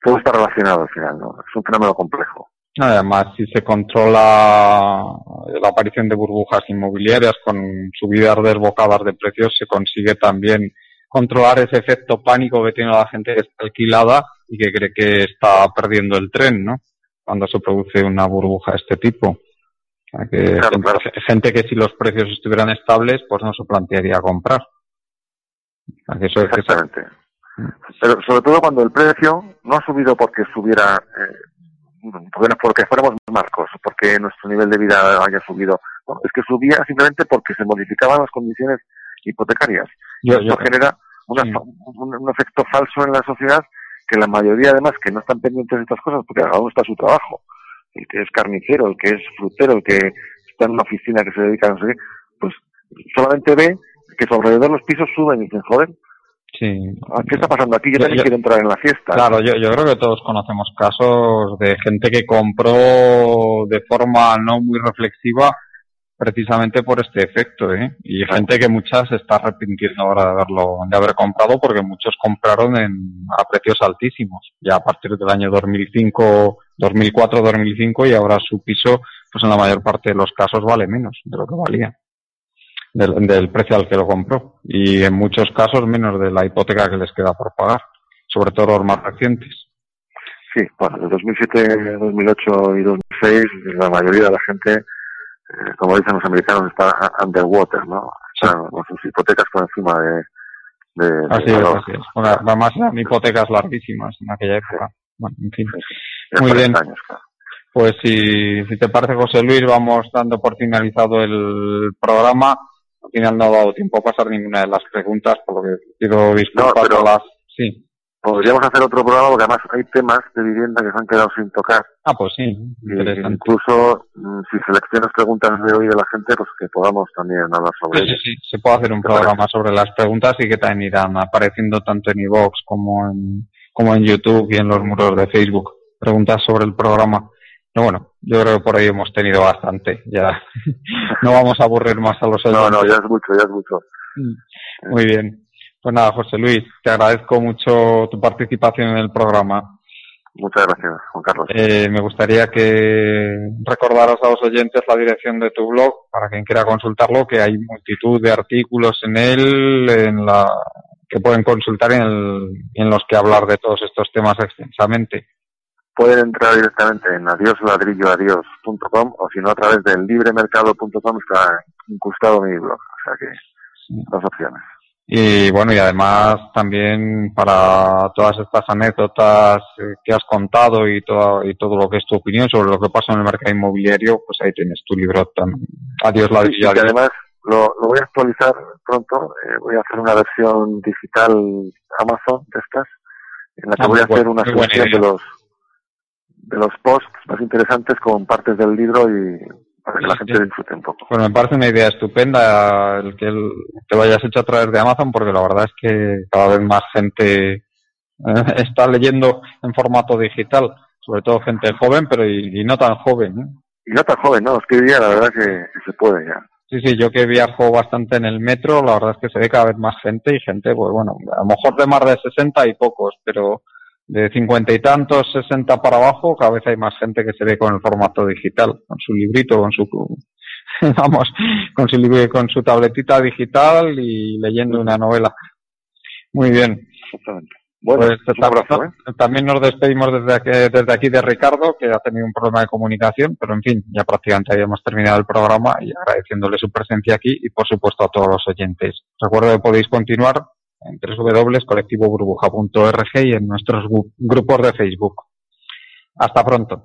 todo, está relacionado al final, ¿no? Es un fenómeno complejo. Además, si se controla la aparición de burbujas inmobiliarias con subidas desbocadas de precios, se consigue también controlar ese efecto pánico que tiene la gente alquilada y que cree que está perdiendo el tren, ¿no? cuando se produce una burbuja de este tipo. Que gente, que si los precios estuvieran estables, pues no se plantearía comprar. eso Exactamente. Pero sobre todo cuando el precio no ha subido porque subiera, eh, porque fuéramos marcos, porque nuestro nivel de vida haya subido. es que subía simplemente porque se modificaban las condiciones hipotecarias. Yo, Eso genera un, efecto falso en la sociedad que la mayoría además que no están pendientes de estas cosas porque cada uno está a su trabajo, el que es carnicero, el que es frutero, el que está en una oficina que se dedica a no sé qué, pues solamente ve que su alrededor los pisos suben y dicen, joder, Sí. ¿Qué está pasando aquí? Yo, también quiero entrar en la fiesta. Claro, yo, yo creo que todos conocemos casos de gente que compró de forma no muy reflexiva precisamente por este efecto, ¿eh? Y gente que muchas se está arrepintiendo ahora de haberlo, de haber comprado porque muchos compraron en, a precios altísimos, ya a partir del año 2005, 2004, 2005 y ahora su piso, pues en la mayor parte de los casos vale menos de lo que valía. Del, del precio al que lo compró. Y en muchos casos menos de la hipoteca que les queda por pagar. Sobre todo los más recientes. Sí, bueno, de 2007, 2008 y 2006 la mayoría de la gente eh, como dicen los americanos, está underwater, ¿no? O sea, con sus hipotecas por encima de... de así es, así es. además eran hipotecas larguísimas en aquella época. Bueno, en fin. Muy bien. Pues si, si te parece, José Luis, vamos dando por finalizado el programa. Al final no ha dado tiempo a pasar ninguna de las preguntas, por lo que quiero disculpar no, las... Sí. Podríamos hacer otro programa porque además hay temas de vivienda que se han quedado sin tocar. Ah, pues sí. incluso mm, si seleccionas preguntas de hoy de la gente, pues que podamos también hablar sobre sí, Sí, sí, se puede hacer un programa sobre las preguntas y que también irán apareciendo tanto en iVoox como en, como en YouTube y en los muros de Facebook. Preguntas sobre el programa. Pero bueno, yo creo que por ahí hemos tenido bastante. Ya no vamos a aburrir más a los oyentes. No, no, ya es mucho, ya es mucho. Muy bien. Pues nada, José Luis, te agradezco mucho tu participación en el programa. Muchas gracias, Juan Carlos. Eh, me gustaría que recordaras a los oyentes la dirección de tu blog para quien quiera consultarlo, que hay multitud de artículos en él en la, que pueden consultar en, el, en los que hablar de todos estos temas extensamente. Pueden entrar directamente en adiosladrilloadios.com o si no a través del libremercado.com está incrustado mi blog. O sea que dos opciones. Y bueno, y además también para todas estas anécdotas que has contado y todo, y todo lo que es tu opinión sobre lo que pasa en el mercado inmobiliario, pues ahí tienes tu libro. También. Adiós la vida. Y además lo, lo, voy a actualizar pronto. Eh, voy a hacer una versión digital Amazon de estas, en la que ah, voy a hacer una selección de los de los posts más interesantes con partes del libro y para que la gente disfrute un poco. Bueno, me parece una idea estupenda el que te lo hayas hecho a través de Amazon, porque la verdad es que cada vez más gente eh, (laughs) está leyendo en formato digital, sobre todo gente joven, pero y, no tan joven. ¿eh? Y no tan joven, no, es que hoy día la verdad que, se puede ya. Sí, sí, yo que viajo bastante en el metro, la verdad es que se ve cada vez más gente y gente, pues bueno, a lo mejor de más de 60 y pocos, pero de cincuenta y tantos, sesenta para abajo, cada vez hay más gente que se ve con el formato digital, con su librito, con su, (laughs) vamos, con su libro, con su tabletita digital y leyendo una novela. Muy bien. Bueno, pues, abrazo, ¿eh? también nos despedimos desde aquí, desde aquí de Ricardo, que ha tenido un problema de comunicación, pero en fin, ya prácticamente habíamos terminado el programa y agradeciéndole su presencia aquí y por supuesto a todos los oyentes. Recuerdo que podéis continuar en www.colectivoburbuja.org y en nuestros grupos de Facebook. Hasta pronto.